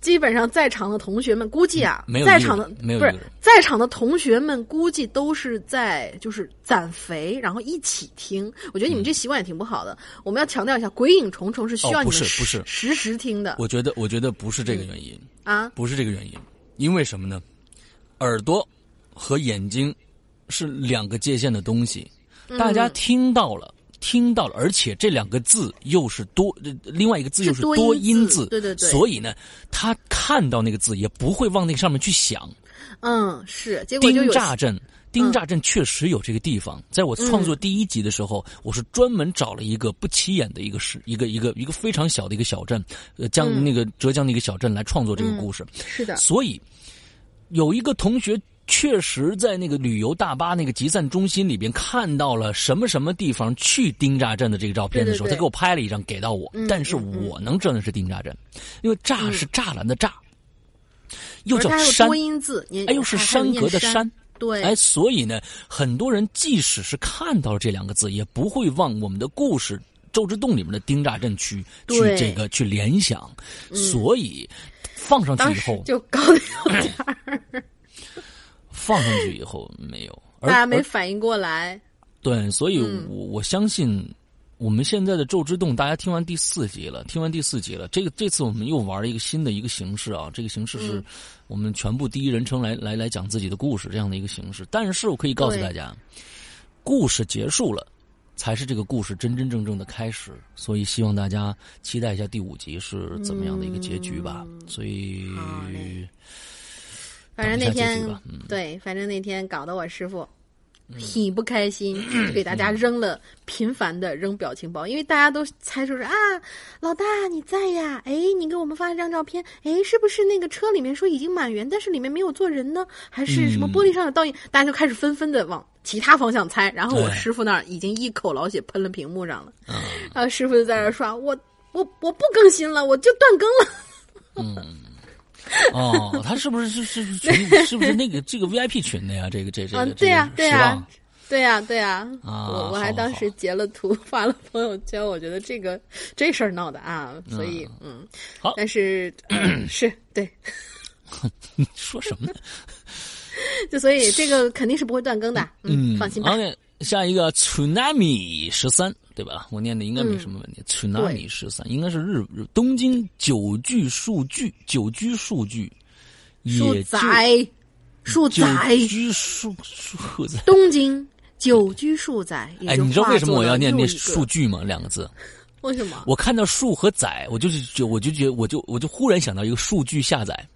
基本上在场的同学们估计啊，没有在场的没有不是在场的同学们估计都是在就是攒肥，然后一起听。我觉得你们这习惯也挺不好的。我们要强调一下，《鬼影重重》是需要你们不是不是实时听的。我觉得我觉得不是这个原因啊，不是这个原因，因为什么呢？耳朵和眼睛是两个界限的东西，大家听到了。听到了，而且这两个字又是多，另外一个字又是多音字，对对对。所以呢，他看到那个字也不会往那个上面去想。嗯，是。结果丁栅镇，丁栅镇确实有这个地方。在我创作第一集的时候，我是专门找了一个不起眼的一个市，一个一个一个非常小的一个小镇，呃，江那个浙江的一个小镇来创作这个故事。是的。所以有一个同学。确实在那个旅游大巴那个集散中心里边看到了什么什么地方去丁栅镇的这个照片的时候，他给我拍了一张给到我，但是我能知道那是丁栅镇，因为栅是栅栏的栅，又叫山，多音字，哎，又是山格的山，对，哎，所以呢，很多人即使是看到了这两个字，也不会往我们的故事《周之洞》里面的丁栅镇去去这个去联想，所以放上去以后就高了有点儿。放上去以后没有，大家没反应过来。对，所以我我相信我们现在的《咒之洞》，大家听完第四集了，听完第四集了。这个这次我们又玩了一个新的一个形式啊，这个形式是我们全部第一人称来来来讲自己的故事这样的一个形式。但是我可以告诉大家，故事结束了，才是这个故事真真正正的开始。所以希望大家期待一下第五集是怎么样的一个结局吧。所以。反正那天对，反正那天搞得我师傅挺不开心，就给大家扔了频繁的扔表情包，因为大家都猜出是啊，老大你在呀？哎，你给我们发了张照片，哎，是不是那个车里面说已经满员，但是里面没有坐人呢？还是什么玻璃上有倒影？大家就开始纷纷的往其他方向猜，然后我师傅那儿已经一口老血喷了屏幕上了，然后师傅就在那刷，我我我不更新了，我就断更了。嗯。哦，他是不是是是群？是不是那个这个 VIP 群的呀？这个这这个对呀对呀对呀对呀！啊，我我还当时截了图发了朋友圈，我觉得这个这事儿闹的啊，所以嗯，好，但是是对，你说什么呢？就所以这个肯定是不会断更的，嗯，放心吧。下一个 tsunami 十三，对吧？我念的应该没什么问题。tsunami 十三应该是日东京久居数据，久居数据，也载数载居数数载。东京久居数载。哎，你知道为什么我要念那数据吗？两个字。为什么？我看到数和载，我就是就我就觉得我就我就忽然想到一个数据下载。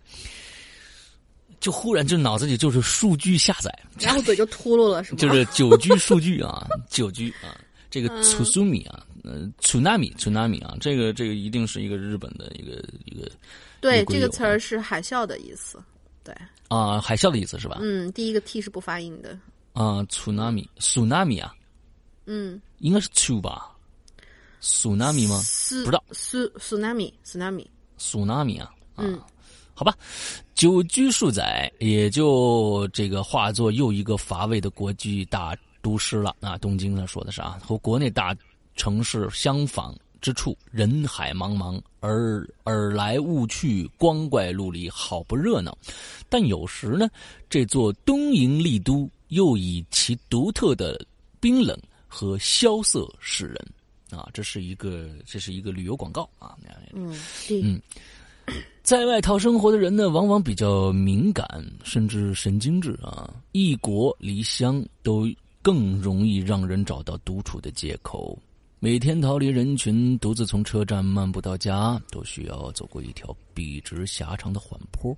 就忽然就脑子里就是数据下载，然后嘴就秃噜了，是吗？就是久居数据啊，久居啊，这个 tsunami 啊，呃，tsunami tsunami 啊，这个这个一定是一个日本的一个一个。对，这个词儿是海啸的意思，对。啊，海啸的意思是吧？嗯，第一个 t 是不发音的。啊，tsunami tsunami 啊，嗯，应该是 t 吧？tsunami 吗？不知道。tsunami tsunami tsunami 啊，嗯。好吧，久居数载，也就这个化作又一个乏味的国际大都市了。啊，东京呢说的是啊，和国内大城市相仿之处，人海茫茫，而尔来物去，光怪陆离，好不热闹。但有时呢，这座东瀛丽都又以其独特的冰冷和萧瑟示人。啊，这是一个，这是一个旅游广告啊。嗯，嗯。在外讨生活的人呢，往往比较敏感，甚至神经质啊。异国离乡都更容易让人找到独处的借口。每天逃离人群，独自从车站漫步到家，都需要走过一条笔直狭长的缓坡，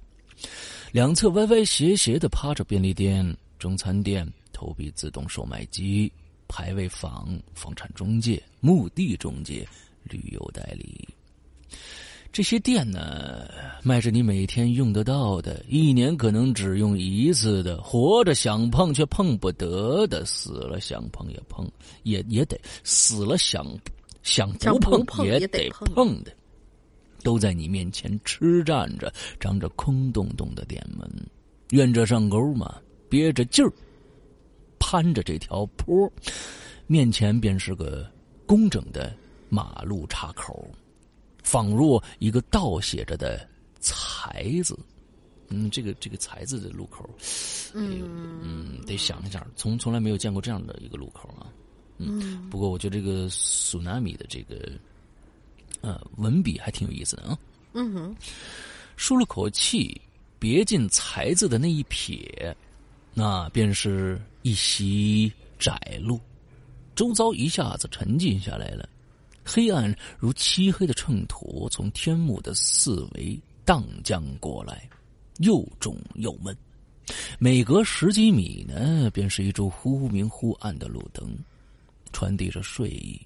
两侧歪歪斜斜的趴着便利店、中餐店、投币自动售卖机、排位房、房产中介、墓地中介、旅游代理。这些店呢，卖着你每天用得到的，一年可能只用一次的，活着想碰却碰不得的，死了想碰也碰也也得，死了想想不碰也得碰的，都在你面前吃站着，张着空洞洞的店门，愿者上钩嘛，憋着劲儿，攀着这条坡，面前便是个工整的马路岔口。仿若一个倒写着的才字，嗯，这个这个才字的路口，嗯嗯，得想一下，从从来没有见过这样的一个路口啊。嗯，不过我觉得这个苏纳米的这个呃文笔还挺有意思的啊。嗯哼，舒了口气，别进才字的那一撇，那便是一袭窄路，周遭一下子沉静下来了。黑暗如漆黑的秤砣，从天幕的四围荡将过来，又重又闷。每隔十几米呢，便是一株忽明忽暗的路灯，传递着睡意。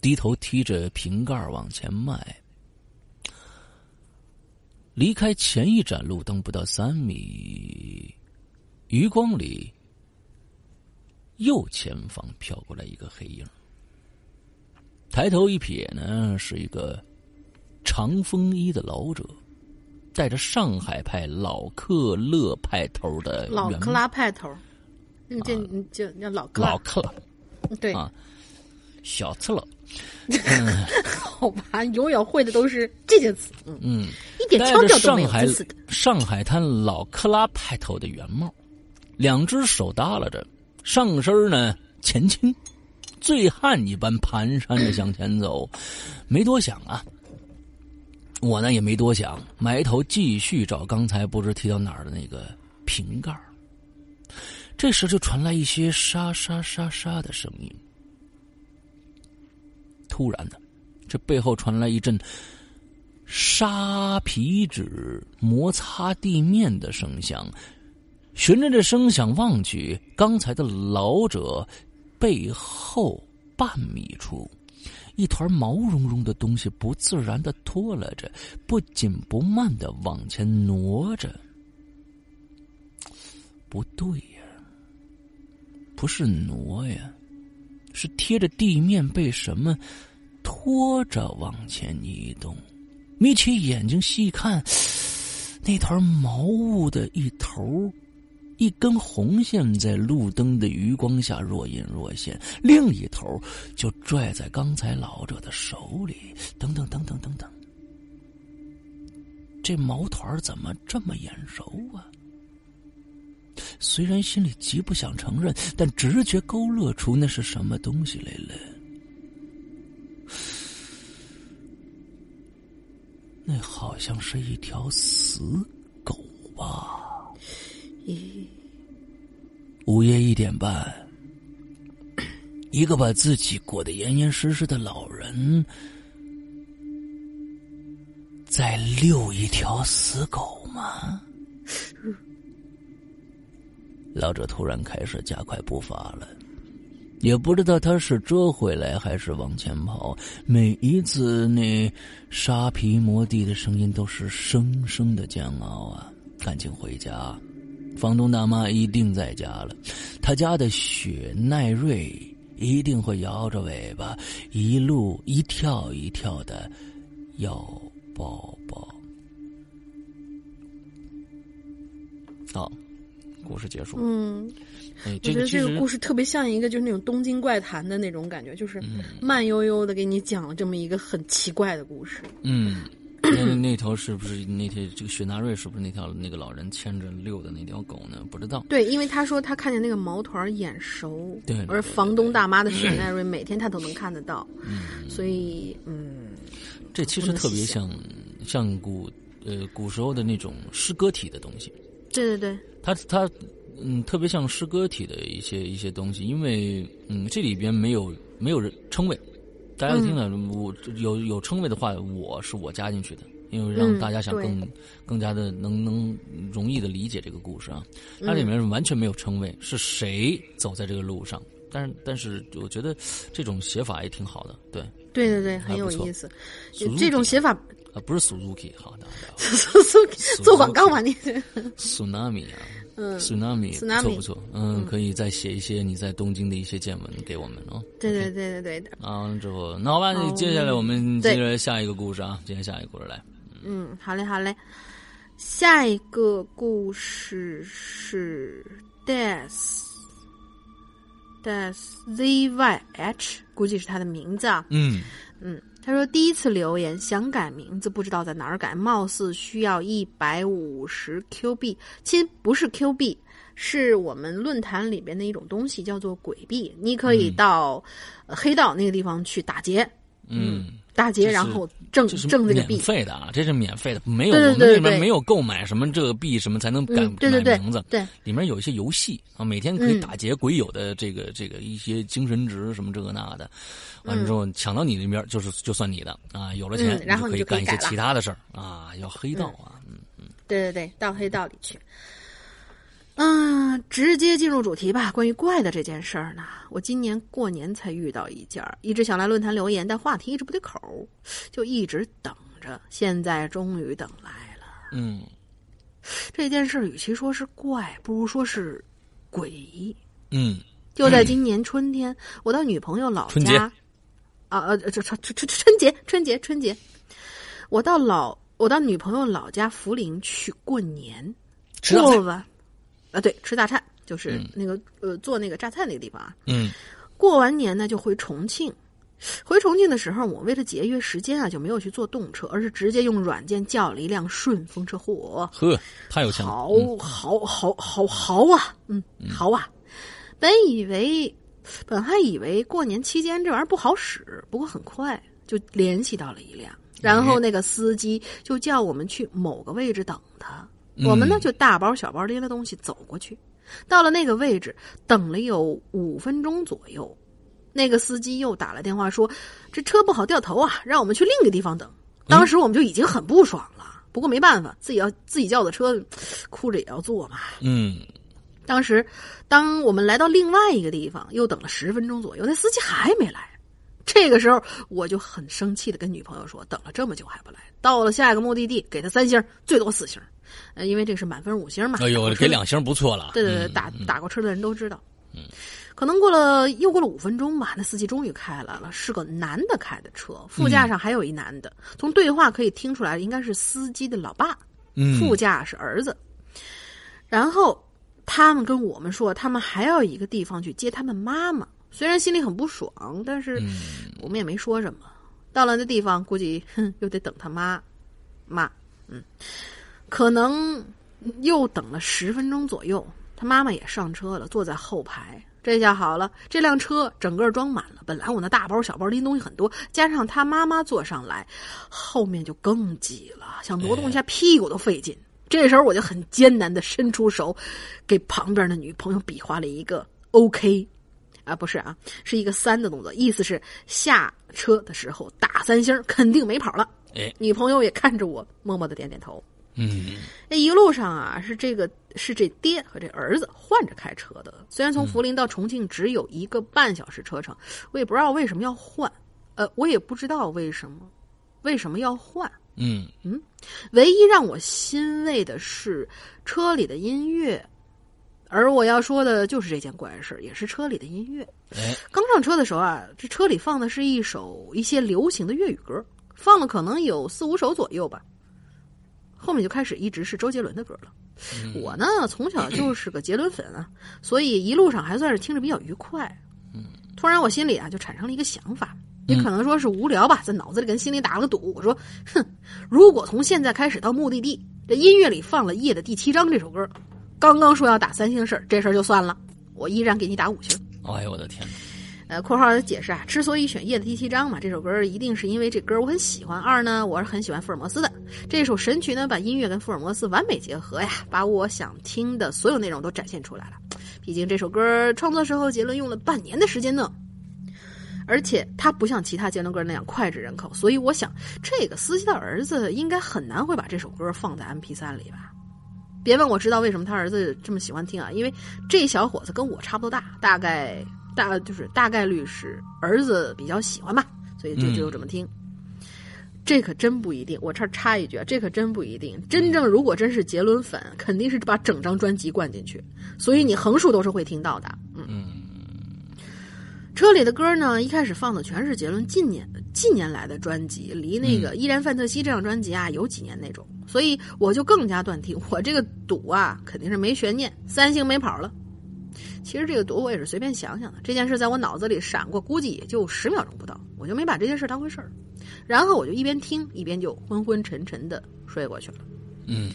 低头提着瓶盖往前迈，离开前一盏路灯不到三米，余光里，右前方飘过来一个黑影。抬头一瞥呢，是一个长风衣的老者，带着上海派老克勒派头的老克拉派头，嗯，这就叫老克老克。拉，对。啊，小次了，好吧，永远会的都是这些词，嗯，一点腔调都没有。上海上海滩老克拉派头的原貌，两只手耷拉着，上身呢前倾。醉汉一般蹒跚着向前走，没多想啊。我呢也没多想，埋头继续找刚才不知提到哪儿的那个瓶盖。这时就传来一些沙沙沙沙的声音。突然的，这背后传来一阵沙皮纸摩擦地面的声响。循着这声响望去，刚才的老者。背后半米处，一团毛茸茸的东西不自然的拖拉着，不紧不慢的往前挪着。不对呀，不是挪呀，是贴着地面被什么拖着往前移动。眯起眼睛细看，那团毛物的一头。一根红线在路灯的余光下若隐若现，另一头就拽在刚才老者的手里。等等等等等等，这毛团怎么这么眼熟啊？虽然心里极不想承认，但直觉勾勒出那是什么东西来了。那好像是一条死狗吧。一午夜一点半，一个把自己裹得严严实实的老人，在遛一条死狗吗？老者突然开始加快步伐了，也不知道他是折回来还是往前跑。每一次那沙皮磨地的声音，都是声声的煎熬啊！赶紧回家。房东大妈一定在家了，他家的雪奈瑞一定会摇着尾巴，一路一跳一跳的要抱抱。好，故事结束。嗯，我觉得这个故事特别像一个就是那种东京怪谈的那种感觉，就是慢悠悠的给你讲了这么一个很奇怪的故事。嗯。那那条是不是那天这个雪纳瑞是不是那条那个老人牵着遛的那条狗呢？不知道。对，因为他说他看见那个毛团眼熟，对，而房东大妈的雪纳瑞每天他都能看得到，嗯，所以嗯，这其实特别像像古呃古时候的那种诗歌体的东西。对对对，他他嗯特别像诗歌体的一些一些东西，因为嗯这里边没有没有人称谓。大家听了，我有有称谓的话，我是我加进去的，因为让大家想更更加的能能容易的理解这个故事啊。它里面完全没有称谓，是谁走在这个路上？但是但是，我觉得这种写法也挺好的，对对对对，很有意思。这种写法啊，不是 Suzuki，好的，Suzuki 做广告嘛？你 Tsunami 啊。嗯，tsunami 不错不错，嗯，可以再写一些你在东京的一些见闻给我们哦。对对对对对的。之后，那好吧，接下来我们接着下一个故事啊，接着下一个故事来。嗯，好嘞好嘞，下一个故事是 death，death ZYH，估计是他的名字啊。嗯。嗯，他说第一次留言想改名字，不知道在哪儿改，貌似需要一百五十 Q 币。其实不是 Q 币，是我们论坛里边的一种东西，叫做鬼币。你可以到黑道那个地方去打劫。嗯。打劫，然后挣挣这个币，免费的啊，这是免费的，没有我们那边没有购买什么这个币什么才能改改名字，对，里面有一些游戏啊，每天可以打劫鬼友的这个这个一些精神值什么这个那的，完了之后抢到你那边就是就算你的啊，有了钱然后可以干一些其他的事儿啊，要黑道啊，嗯嗯，对对对，到黑道里去。嗯，直接进入主题吧。关于怪的这件事儿呢，我今年过年才遇到一件儿，一直想来论坛留言，但话题一直不对口，就一直等着。现在终于等来了。嗯，这件事儿与其说是怪，不如说是诡异。嗯，就在今年春天，我到女朋友老家，啊呃，这春春春春节春节春节，我到老我到女朋友老家涪陵去过年，过吧。啊，对，吃大菜就是那个呃，做那个榨菜那个地方啊。嗯，过完年呢，就回重庆。回重庆的时候，我为了节约时间啊，就没有去坐动车，而是直接用软件叫了一辆顺风车。嚯，呵，太有钱了！好，好，好，好，豪啊！嗯，豪啊。本以为，本还以为过年期间这玩意儿不好使，不过很快就联系到了一辆，然后那个司机就叫我们去某个位置等他。我们呢就大包小包拎了东西走过去，到了那个位置，等了有五分钟左右，那个司机又打了电话说，这车不好掉头啊，让我们去另一个地方等。当时我们就已经很不爽了，不过没办法，自己要自己叫的车，哭着也要坐嘛。嗯，当时当我们来到另外一个地方，又等了十分钟左右，那司机还没来。这个时候我就很生气的跟女朋友说，等了这么久还不来，到了下一个目的地给他三星，最多四星。呃，因为这是满分五星嘛。哎呦，给两星不错了。对对对，打打过车的人都知道。嗯，可能过了又过了五分钟吧，那司机终于开来了，是个男的开的车，副驾上还有一男的。从对话可以听出来，应该是司机的老爸。嗯，副驾是儿子。然后他们跟我们说，他们还要一个地方去接他们妈妈。虽然心里很不爽，但是我们也没说什么。到了那地方，估计哼又得等他妈妈。嗯。可能又等了十分钟左右，他妈妈也上车了，坐在后排。这下好了，这辆车整个装满了。本来我那大包小包拎东西很多，加上他妈妈坐上来，后面就更挤了，想挪动一下屁股都费劲。这时候我就很艰难的伸出手，给旁边的女朋友比划了一个 OK，啊不是啊，是一个三的动作，意思是下车的时候打三星，肯定没跑了。哎，女朋友也看着我，默默的点点头。嗯，那一路上啊，是这个是这爹和这儿子换着开车的。虽然从涪陵到重庆只有一个半小时车程，我也不知道为什么要换。呃，我也不知道为什么为什么要换。嗯嗯，唯一让我欣慰的是车里的音乐，而我要说的就是这件怪事也是车里的音乐。哎，刚上车的时候啊，这车里放的是一首一些流行的粤语歌，放了可能有四五首左右吧。后面就开始一直是周杰伦的歌了。我呢，从小就是个杰伦粉啊，所以一路上还算是听着比较愉快。突然我心里啊就产生了一个想法，也可能说是无聊吧，在脑子里跟心里打了个赌。我说，哼，如果从现在开始到目的地，这音乐里放了《夜的第七章》这首歌，刚刚说要打三星事儿，这事儿就算了，我依然给你打五星。哎呦我的天！呃，括号的解释啊，之所以选《夜的第七章》嘛，这首歌一定是因为这歌我很喜欢。二呢，我是很喜欢福尔摩斯的这首神曲呢，把音乐跟福尔摩斯完美结合呀，把我想听的所有内容都展现出来了。毕竟这首歌创作时候，杰伦用了半年的时间呢，而且他不像其他杰伦歌那样脍炙人口，所以我想这个司机的儿子应该很难会把这首歌放在 M P 三里吧。别问我知道为什么他儿子这么喜欢听啊，因为这小伙子跟我差不多大，大概。大就是大概率是儿子比较喜欢吧，所以就就这么听。这可真不一定。我这插一句啊，这可真不一定。真正如果真是杰伦粉，肯定是把整张专辑灌进去，所以你横竖都是会听到的。嗯，车里的歌呢，一开始放的全是杰伦近年近年来的专辑，离那个《依然范特西》这张专辑啊有几年那种，所以我就更加断定，我这个赌啊肯定是没悬念，三星没跑了。其实这个赌我也是随便想想的，这件事在我脑子里闪过，估计也就十秒钟不到，我就没把这件事当回事儿。然后我就一边听一边就昏昏沉沉的睡过去了。嗯，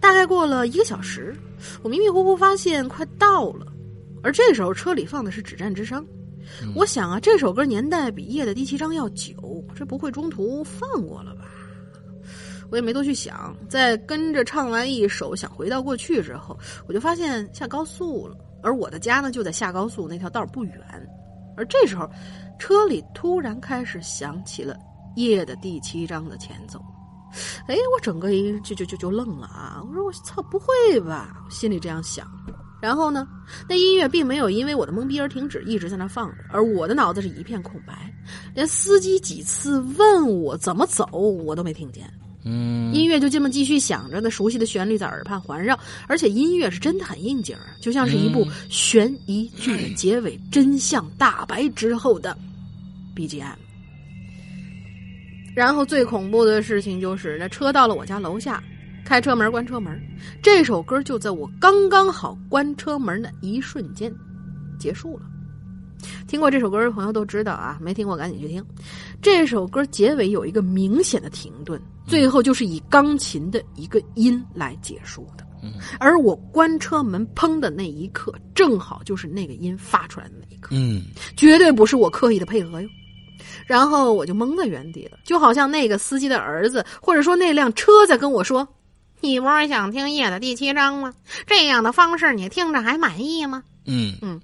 大概过了一个小时，我迷迷糊糊发现快到了，而这时候车里放的是《止战之殇》。我想啊，这首歌年代比《夜的第七章》要久，这不会中途放过了吧？我也没多去想，在跟着唱完一首，想回到过去之后，我就发现下高速了，而我的家呢就在下高速那条道不远。而这时候，车里突然开始响起了《夜的第七章》的前奏。哎，我整个一就就就就愣了啊！我说我操，不会吧？心里这样想。然后呢，那音乐并没有因为我的懵逼而停止，一直在那放着，而我的脑子是一片空白，连司机几次问我怎么走，我都没听见。嗯，音乐就这么继续响着，那熟悉的旋律在耳畔环绕，而且音乐是真的很应景就像是一部悬疑剧的结尾，真相大白之后的 BGM。然后最恐怖的事情就是，那车到了我家楼下。开车门，关车门。这首歌就在我刚刚好关车门的一瞬间结束了。听过这首歌的朋友都知道啊，没听过赶紧去听。这首歌结尾有一个明显的停顿，最后就是以钢琴的一个音来结束的。而我关车门砰的那一刻，正好就是那个音发出来的那一刻。嗯，绝对不是我刻意的配合哟。然后我就懵在原地了，就好像那个司机的儿子，或者说那辆车在跟我说。你不是想听夜的第七章吗？这样的方式你听着还满意吗？嗯嗯，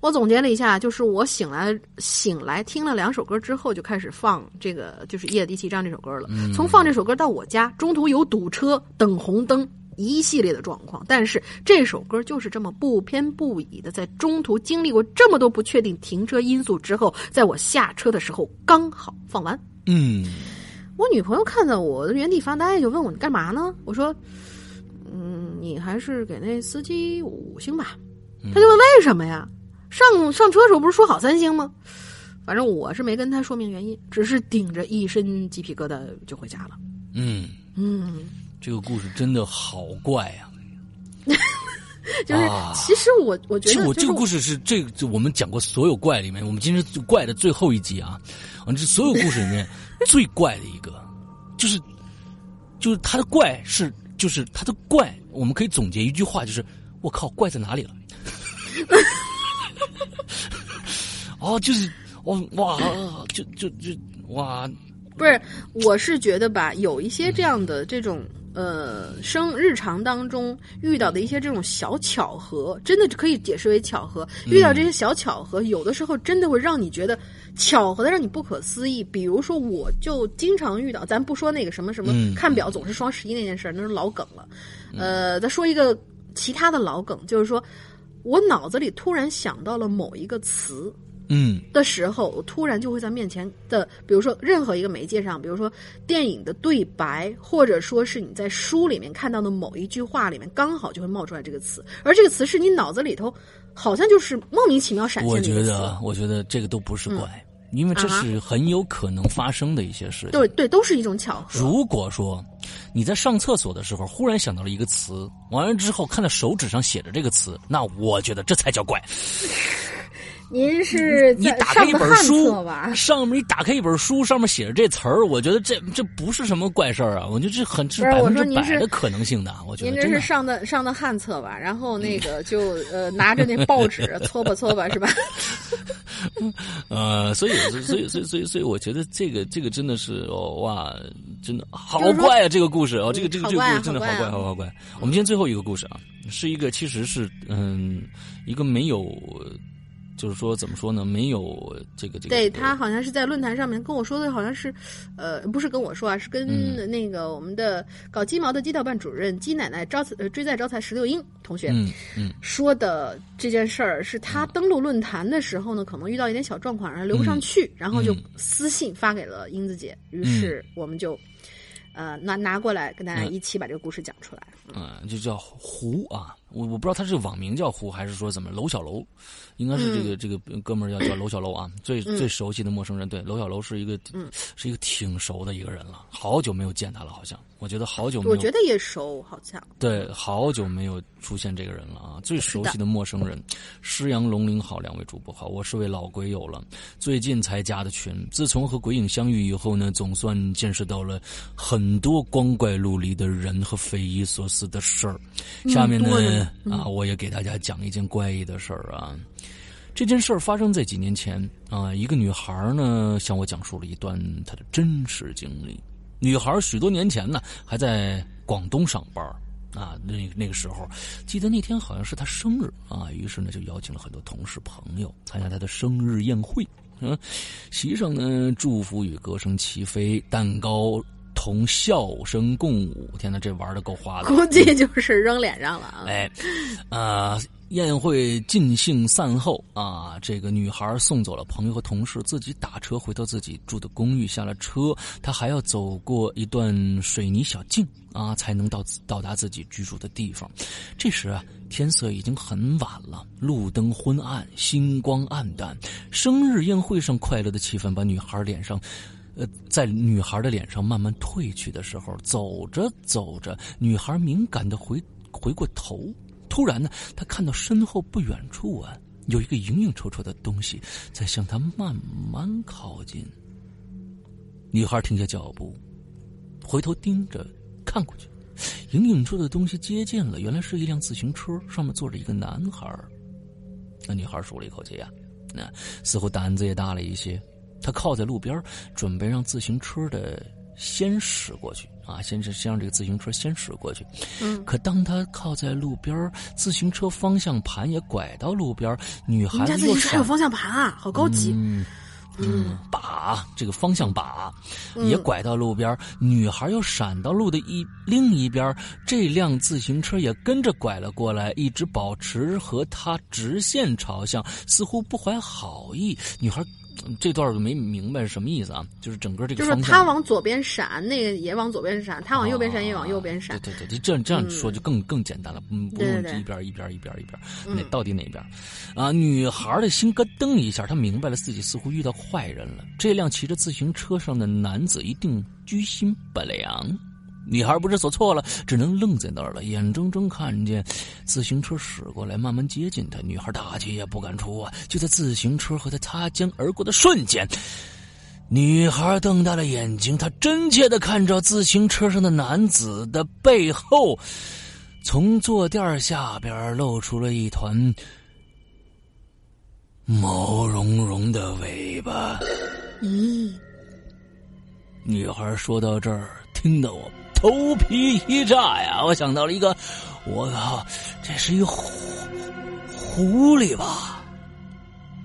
我总结了一下，就是我醒来醒来听了两首歌之后，就开始放这个就是夜的第七章这首歌了。从放这首歌到我家，中途有堵车、等红灯一系列的状况，但是这首歌就是这么不偏不倚的，在中途经历过这么多不确定停车因素之后，在我下车的时候刚好放完。嗯。我女朋友看到我的原地发呆，就问我你干嘛呢？我说，嗯，你还是给那司机五星吧。他就问为什么呀？上上车时候不是说好三星吗？反正我是没跟他说明原因，只是顶着一身鸡皮疙瘩就回家了。嗯嗯，这个故事真的好怪呀。就是，其实我我觉得，其实我这个故事是这就我们讲过所有怪里面，我们今天怪的最后一集啊，我这所有故事里面 最怪的一个，就是就是他的怪是就是他的怪，我们可以总结一句话，就是我靠，怪在哪里了？哦，就是哦哇，就就就哇，不是，我是觉得吧，有一些这样的这种。呃，生日常当中遇到的一些这种小巧合，真的可以解释为巧合。遇到这些小巧合，有的时候真的会让你觉得巧合的让你不可思议。比如说，我就经常遇到，咱不说那个什么什么看表总是双十一那件事，那是老梗了。呃，再说一个其他的老梗，就是说我脑子里突然想到了某一个词。嗯，的时候，我突然就会在面前的，比如说任何一个媒介上，比如说电影的对白，或者说是你在书里面看到的某一句话里面，刚好就会冒出来这个词，而这个词是你脑子里头好像就是莫名其妙闪现的我觉得，我觉得这个都不是怪，因为这是很有可能发生的一些事情。对对，都是一种巧合。如果说你在上厕所的时候忽然想到了一个词，完了之后看到手指上写着这个词，那我觉得这才叫怪。您是你打开一本书吧？上面你打开一本书，上面写着这词儿，我觉得这这不是什么怪事儿啊！我觉得这很是百分之百的可能性的。我觉得您这是上的上的汉册吧？然后 那个就呃拿着那报纸 搓吧搓吧是吧？呃，所以所以所以所以所以我觉得这个这个真的是哦哇，真的好怪啊！这个故事哦，这个这个这个故事真的好怪好好怪。我们今天最后一个故事啊，是一个其实是嗯一个没有。就是说，怎么说呢？没有这个这个。对他好像是在论坛上面跟我说的，好像是，呃，不是跟我说啊，是跟那个我们的搞鸡毛的鸡道办主任鸡奶奶招呃追在招财石榴英同学嗯嗯说的这件事儿，是他登录论坛的时候呢，可能遇到一点小状况，然后留不上去，然后就私信发给了英子姐，于是我们就呃拿拿过来跟大家一起把这个故事讲出来。嗯，就叫胡啊，我我不知道他是网名叫胡还是说怎么楼小楼，应该是这个、这个哥们儿叫叫楼小楼啊，最最熟悉的陌生人，对，楼小楼是一个，是一个挺熟的一个人了，好久没有见他了，好像我觉得好久，没有，我觉得也熟，好像。对，好久没有出现这个人了啊，最熟悉的陌生人，施阳龙鳞好，两位主播好，我是位老鬼友了，最近才加的群，自从和鬼影相遇以后呢，总算见识到了很多光怪陆离的人和匪夷所思。的事儿，下面呢啊，我也给大家讲一件怪异的事儿啊。这件事儿发生在几年前啊，一个女孩呢向我讲述了一段她的真实经历。女孩许多年前呢还在广东上班啊，那那个时候记得那天好像是她生日啊，于是呢就邀请了很多同事朋友参加她的生日宴会。嗯，席上呢祝福语歌声齐飞，蛋糕。同笑声共舞，天哪，这玩的够花的！估计就是扔脸上了啊！哎，啊，宴会尽兴散后啊，这个女孩送走了朋友和同事，自己打车回到自己住的公寓。下了车，她还要走过一段水泥小径啊，才能到到达自己居住的地方。这时啊，天色已经很晚了，路灯昏暗，星光暗淡。生日宴会上快乐的气氛把女孩脸上。呃，在女孩的脸上慢慢褪去的时候，走着走着，女孩敏感的回回过头，突然呢，她看到身后不远处啊，有一个影影绰绰的东西在向她慢慢靠近。女孩停下脚步，回头盯着看过去，影影绰的东西接近了，原来是一辆自行车，上面坐着一个男孩。那女孩舒了一口气呀，那似乎胆子也大了一些。他靠在路边，准备让自行车的先驶过去啊，先是先让这个自行车先驶过去。嗯，可当他靠在路边，自行车方向盘也拐到路边，女孩子自行车还有方向盘啊，好高级。嗯，把这个方向把也拐到路边，女孩又闪到路的一另一边，这辆自行车也跟着拐了过来，一直保持和她直线朝向，似乎不怀好意。女孩。这段没明白是什么意思啊？就是整个这个就是他往左边闪，那个也往左边闪；他往右边闪，也往右边闪。对对对，这样这样说就更更简单了，嗯，不用一边一边一边一边，那到底哪边？啊，女孩的心咯噔一下，她明白了自己似乎遇到坏人了。这辆骑着自行车上的男子一定居心不良。女孩不知所措了，只能愣在那儿了，眼睁睁看见自行车驶过来，慢慢接近她。女孩大气也不敢出啊！就在自行车和她擦肩而过的瞬间，女孩瞪大了眼睛，她真切的看着自行车上的男子的背后，从坐垫下边露出了一团毛茸茸的尾巴。咦？女孩说到这儿，听得我。头皮一炸呀！我想到了一个，我靠，这是一狐狐狸吧？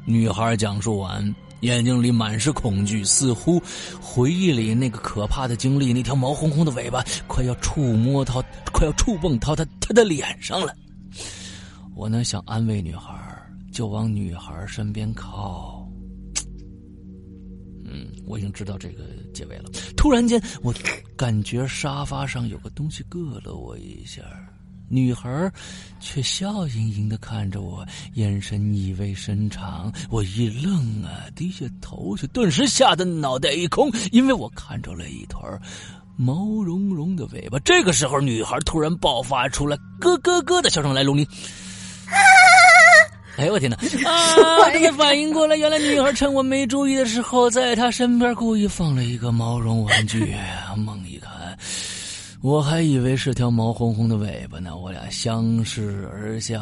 女孩讲述完，眼睛里满是恐惧，似乎回忆里那个可怕的经历。那条毛烘烘的尾巴快要触摸到，快要触碰到她她的脸上了。我呢想安慰女孩，就往女孩身边靠。嗯，我已经知道这个结尾了。突然间，我感觉沙发上有个东西硌了我一下，女孩却笑盈盈的看着我，眼神意味深长。我一愣啊，低下头去，顿时吓得脑袋一空，因为我看着了一团毛茸茸的尾巴。这个时候，女孩突然爆发出来咯咯咯的笑声来，龙鳞。哎呦我天哪！啊，这才反应过来，原来女孩趁我没注意的时候，在她身边故意放了一个毛绒玩具。猛一看，我还以为是条毛烘烘的尾巴呢。我俩相视而笑。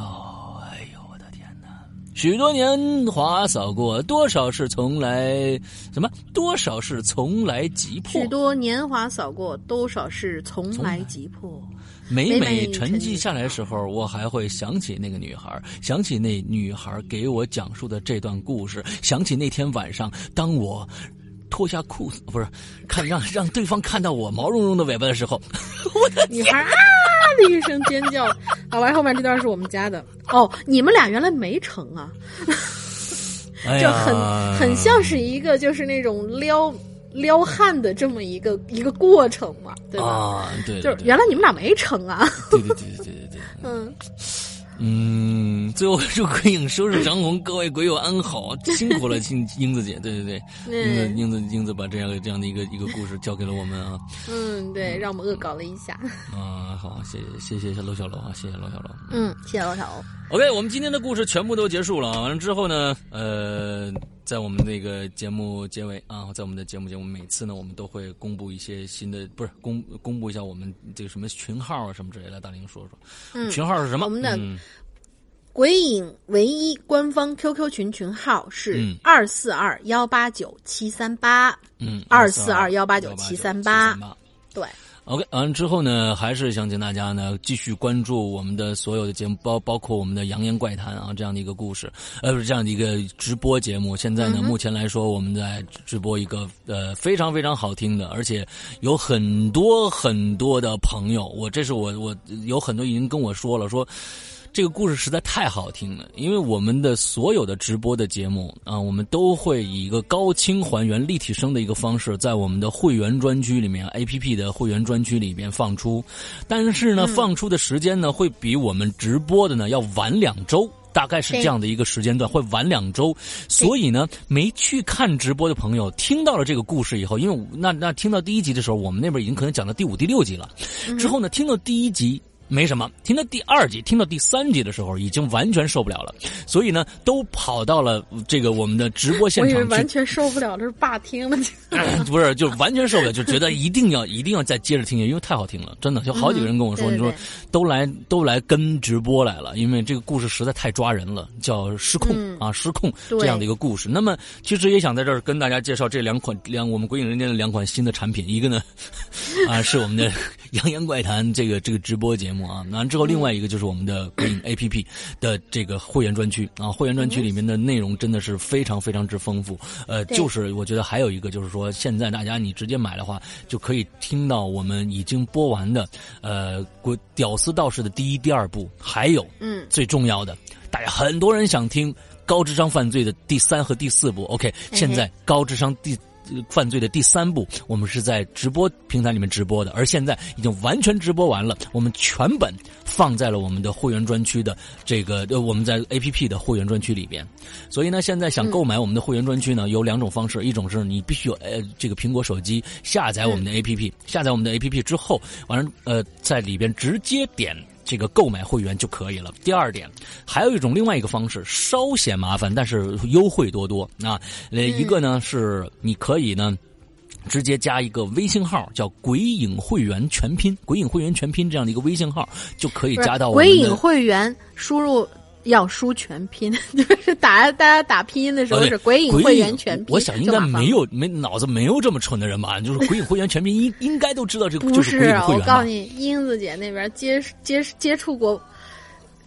哎呦我的天哪！许多年华扫过，多少事从来什么？多少事从来急迫？许多年华扫过，多少事从来急迫？每每沉寂下来的时候，我还会想起那个女孩，想起那女孩给我讲述的这段故事，想起那天晚上，当我脱下裤子，不是看让让对方看到我毛茸茸的尾巴的时候，我的女孩啊的一声尖叫。好吧，后面这段是我们家的哦，你们俩原来没成啊，就很很像是一个就是那种撩。撩汉的这么一个一个过程嘛，对吧？啊，对，就是原来你们俩没成啊？对对对对对对对，嗯。嗯，最后祝鬼影收拾长虹，各位鬼友安好，辛苦了，英英子姐，对对对，英子英子英子把这样这样的一个一个故事交给了我们啊，嗯，对，让我们恶搞了一下，啊，好，谢谢谢谢楼小楼啊，谢谢楼小楼，嗯，谢谢楼小楼。OK，我们今天的故事全部都结束了，完了之后呢，呃，在我们那个节目结尾啊，在我们的节目节目每次呢，我们都会公布一些新的，不是公公布一下我们这个什么群号啊什么之类的，大林说说，嗯，群号是什么？我们的鬼影唯一官方 QQ 群群号是二四二幺八九七三八，嗯，二四二幺八九七三八，对。OK，完了之后呢，还是想请大家呢继续关注我们的所有的节目，包包括我们的《扬言怪谈》啊这样的一个故事，呃，不是这样的一个直播节目。现在呢，目前来说，我们在直播一个呃非常非常好听的，而且有很多很多的朋友，我这是我我有很多已经跟我说了说。这个故事实在太好听了，因为我们的所有的直播的节目啊，我们都会以一个高清还原、立体声的一个方式，在我们的会员专区里面，A P P 的会员专区里面放出。但是呢，放出的时间呢，会比我们直播的呢要晚两周，大概是这样的一个时间段，会晚两周。所以呢，没去看直播的朋友，听到了这个故事以后，因为那那听到第一集的时候，我们那边已经可能讲到第五、第六集了。之后呢，听到第一集。没什么，听到第二集、听到第三集的时候，已经完全受不了了，所以呢，都跑到了这个我们的直播现场去。完全受不了，这是霸听了。不是，就完全受不了，就觉得一定要、一定要再接着听因为太好听了，真的。就好几个人跟我说，你说都来都来跟直播来了，因为这个故事实在太抓人了，叫失控啊，失控这样的一个故事。那么，其实也想在这儿跟大家介绍这两款两我们鬼影人间的两款新的产品，一个呢 啊是我们的《扬言怪谈》这个这个直播节目。啊，完之后另外一个就是我们的鬼影 A P P 的这个会员专区啊，会员专区里面的内容真的是非常非常之丰富。呃，就是我觉得还有一个就是说，现在大家你直接买的话，就可以听到我们已经播完的呃《鬼屌丝道士》的第一、第二部，还有嗯最重要的，大家很多人想听高智商犯罪的第三和第四部。OK，现在高智商第。犯罪的第三部，我们是在直播平台里面直播的，而现在已经完全直播完了，我们全本放在了我们的会员专区的这个呃，我们在 A P P 的会员专区里边。所以呢，现在想购买我们的会员专区呢，有两种方式，一种是你必须有呃这个苹果手机下载我们的 A P P，下载我们的 A P P 之后，完了呃在里边直接点。这个购买会员就可以了。第二点，还有一种另外一个方式，稍显麻烦，但是优惠多多啊。呃，一个呢是你可以呢直接加一个微信号，叫“鬼影会员全拼”，“鬼影会员全拼”这样的一个微信号就可以加到我们的。鬼影会员输入。要输全拼，就是打大家打拼音的时候是“鬼影会员全拼”。我想应该没有没脑子没有这么蠢的人吧？就是“鬼影会员全拼”应应该都知道这个就是。我告诉你，英子姐那边接接接触过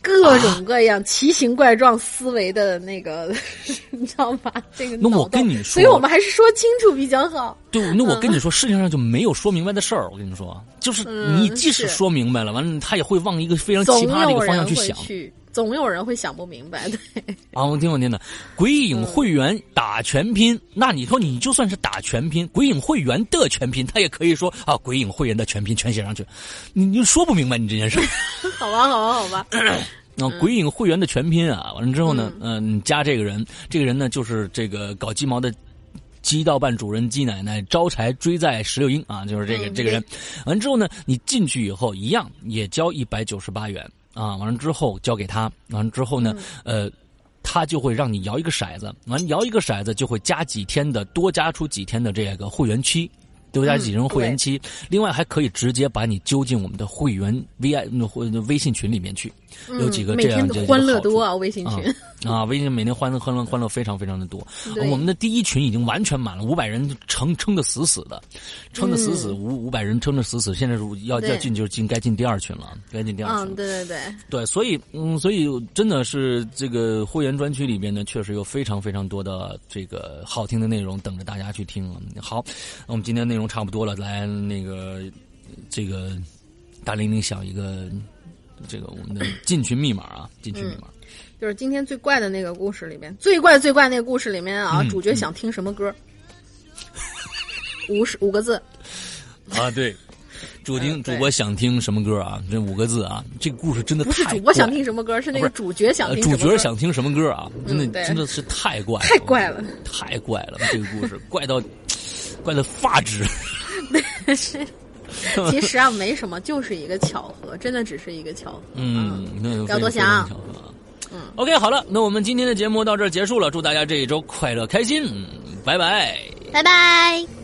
各种各样奇形怪状思维的那个，你知道吧？这个那我跟你说，所以我们还是说清楚比较好。对，那我跟你说，世界上就没有说明白的事儿。我跟你说，就是你即使说明白了，完了他也会往一个非常奇葩的一个方向去想。总有人会想不明白，对。啊，我听我听的，鬼影会员打全拼，那你说你就算是打全拼，鬼影会员的全拼，他也可以说啊，鬼影会员的全拼全写上去，你你说不明白你这件事。好吧，好吧，好吧。那鬼影会员的全拼啊，完了之后呢，嗯，加这个人，这个人呢就是这个搞鸡毛的鸡道办主任鸡奶奶招财追债石榴英啊，就是这个这个人。完之后呢，你进去以后一样也交一百九十八元。啊，完了之后交给他，完了之后呢，呃，他就会让你摇一个骰子，完摇一个骰子就会加几天的，多加出几天的这个会员期。多加几天会员期，另外还可以直接把你揪进我们的会员 V I 微微信群里面去，有几个这样的欢乐多啊，微信群 啊，微信每天欢乐欢乐欢乐非常非常的多。我们的第一群已经完全满了，五百人撑撑的死死的，撑的死死五五百人撑的死死，现在是要要进就进该进第二群了，该进第二群。嗯，对对对，对，所以嗯，所以真的是这个会员专区里边呢，确实有非常非常多的这个好听的内容等着大家去听。好，那我们今天内容。差不多了，来那个这个大玲玲想一个这个我们的进群密码啊，进群密码就是今天最怪的那个故事里面最怪最怪那个故事里面啊，主角想听什么歌？五十五个字。啊，对。主听主播想听什么歌啊？这五个字啊，这个故事真的不是主播想听什么歌，是那个主角想听。主角想听什么歌啊？真的真的是太怪，太怪了，太怪了！这个故事怪到怪到发指。是，其实啊，没什么，就是一个巧合，真的只是一个巧合。嗯，不要多想。嗯，OK，好了，那我们今天的节目到这儿结束了，祝大家这一周快乐开心，拜拜，拜拜。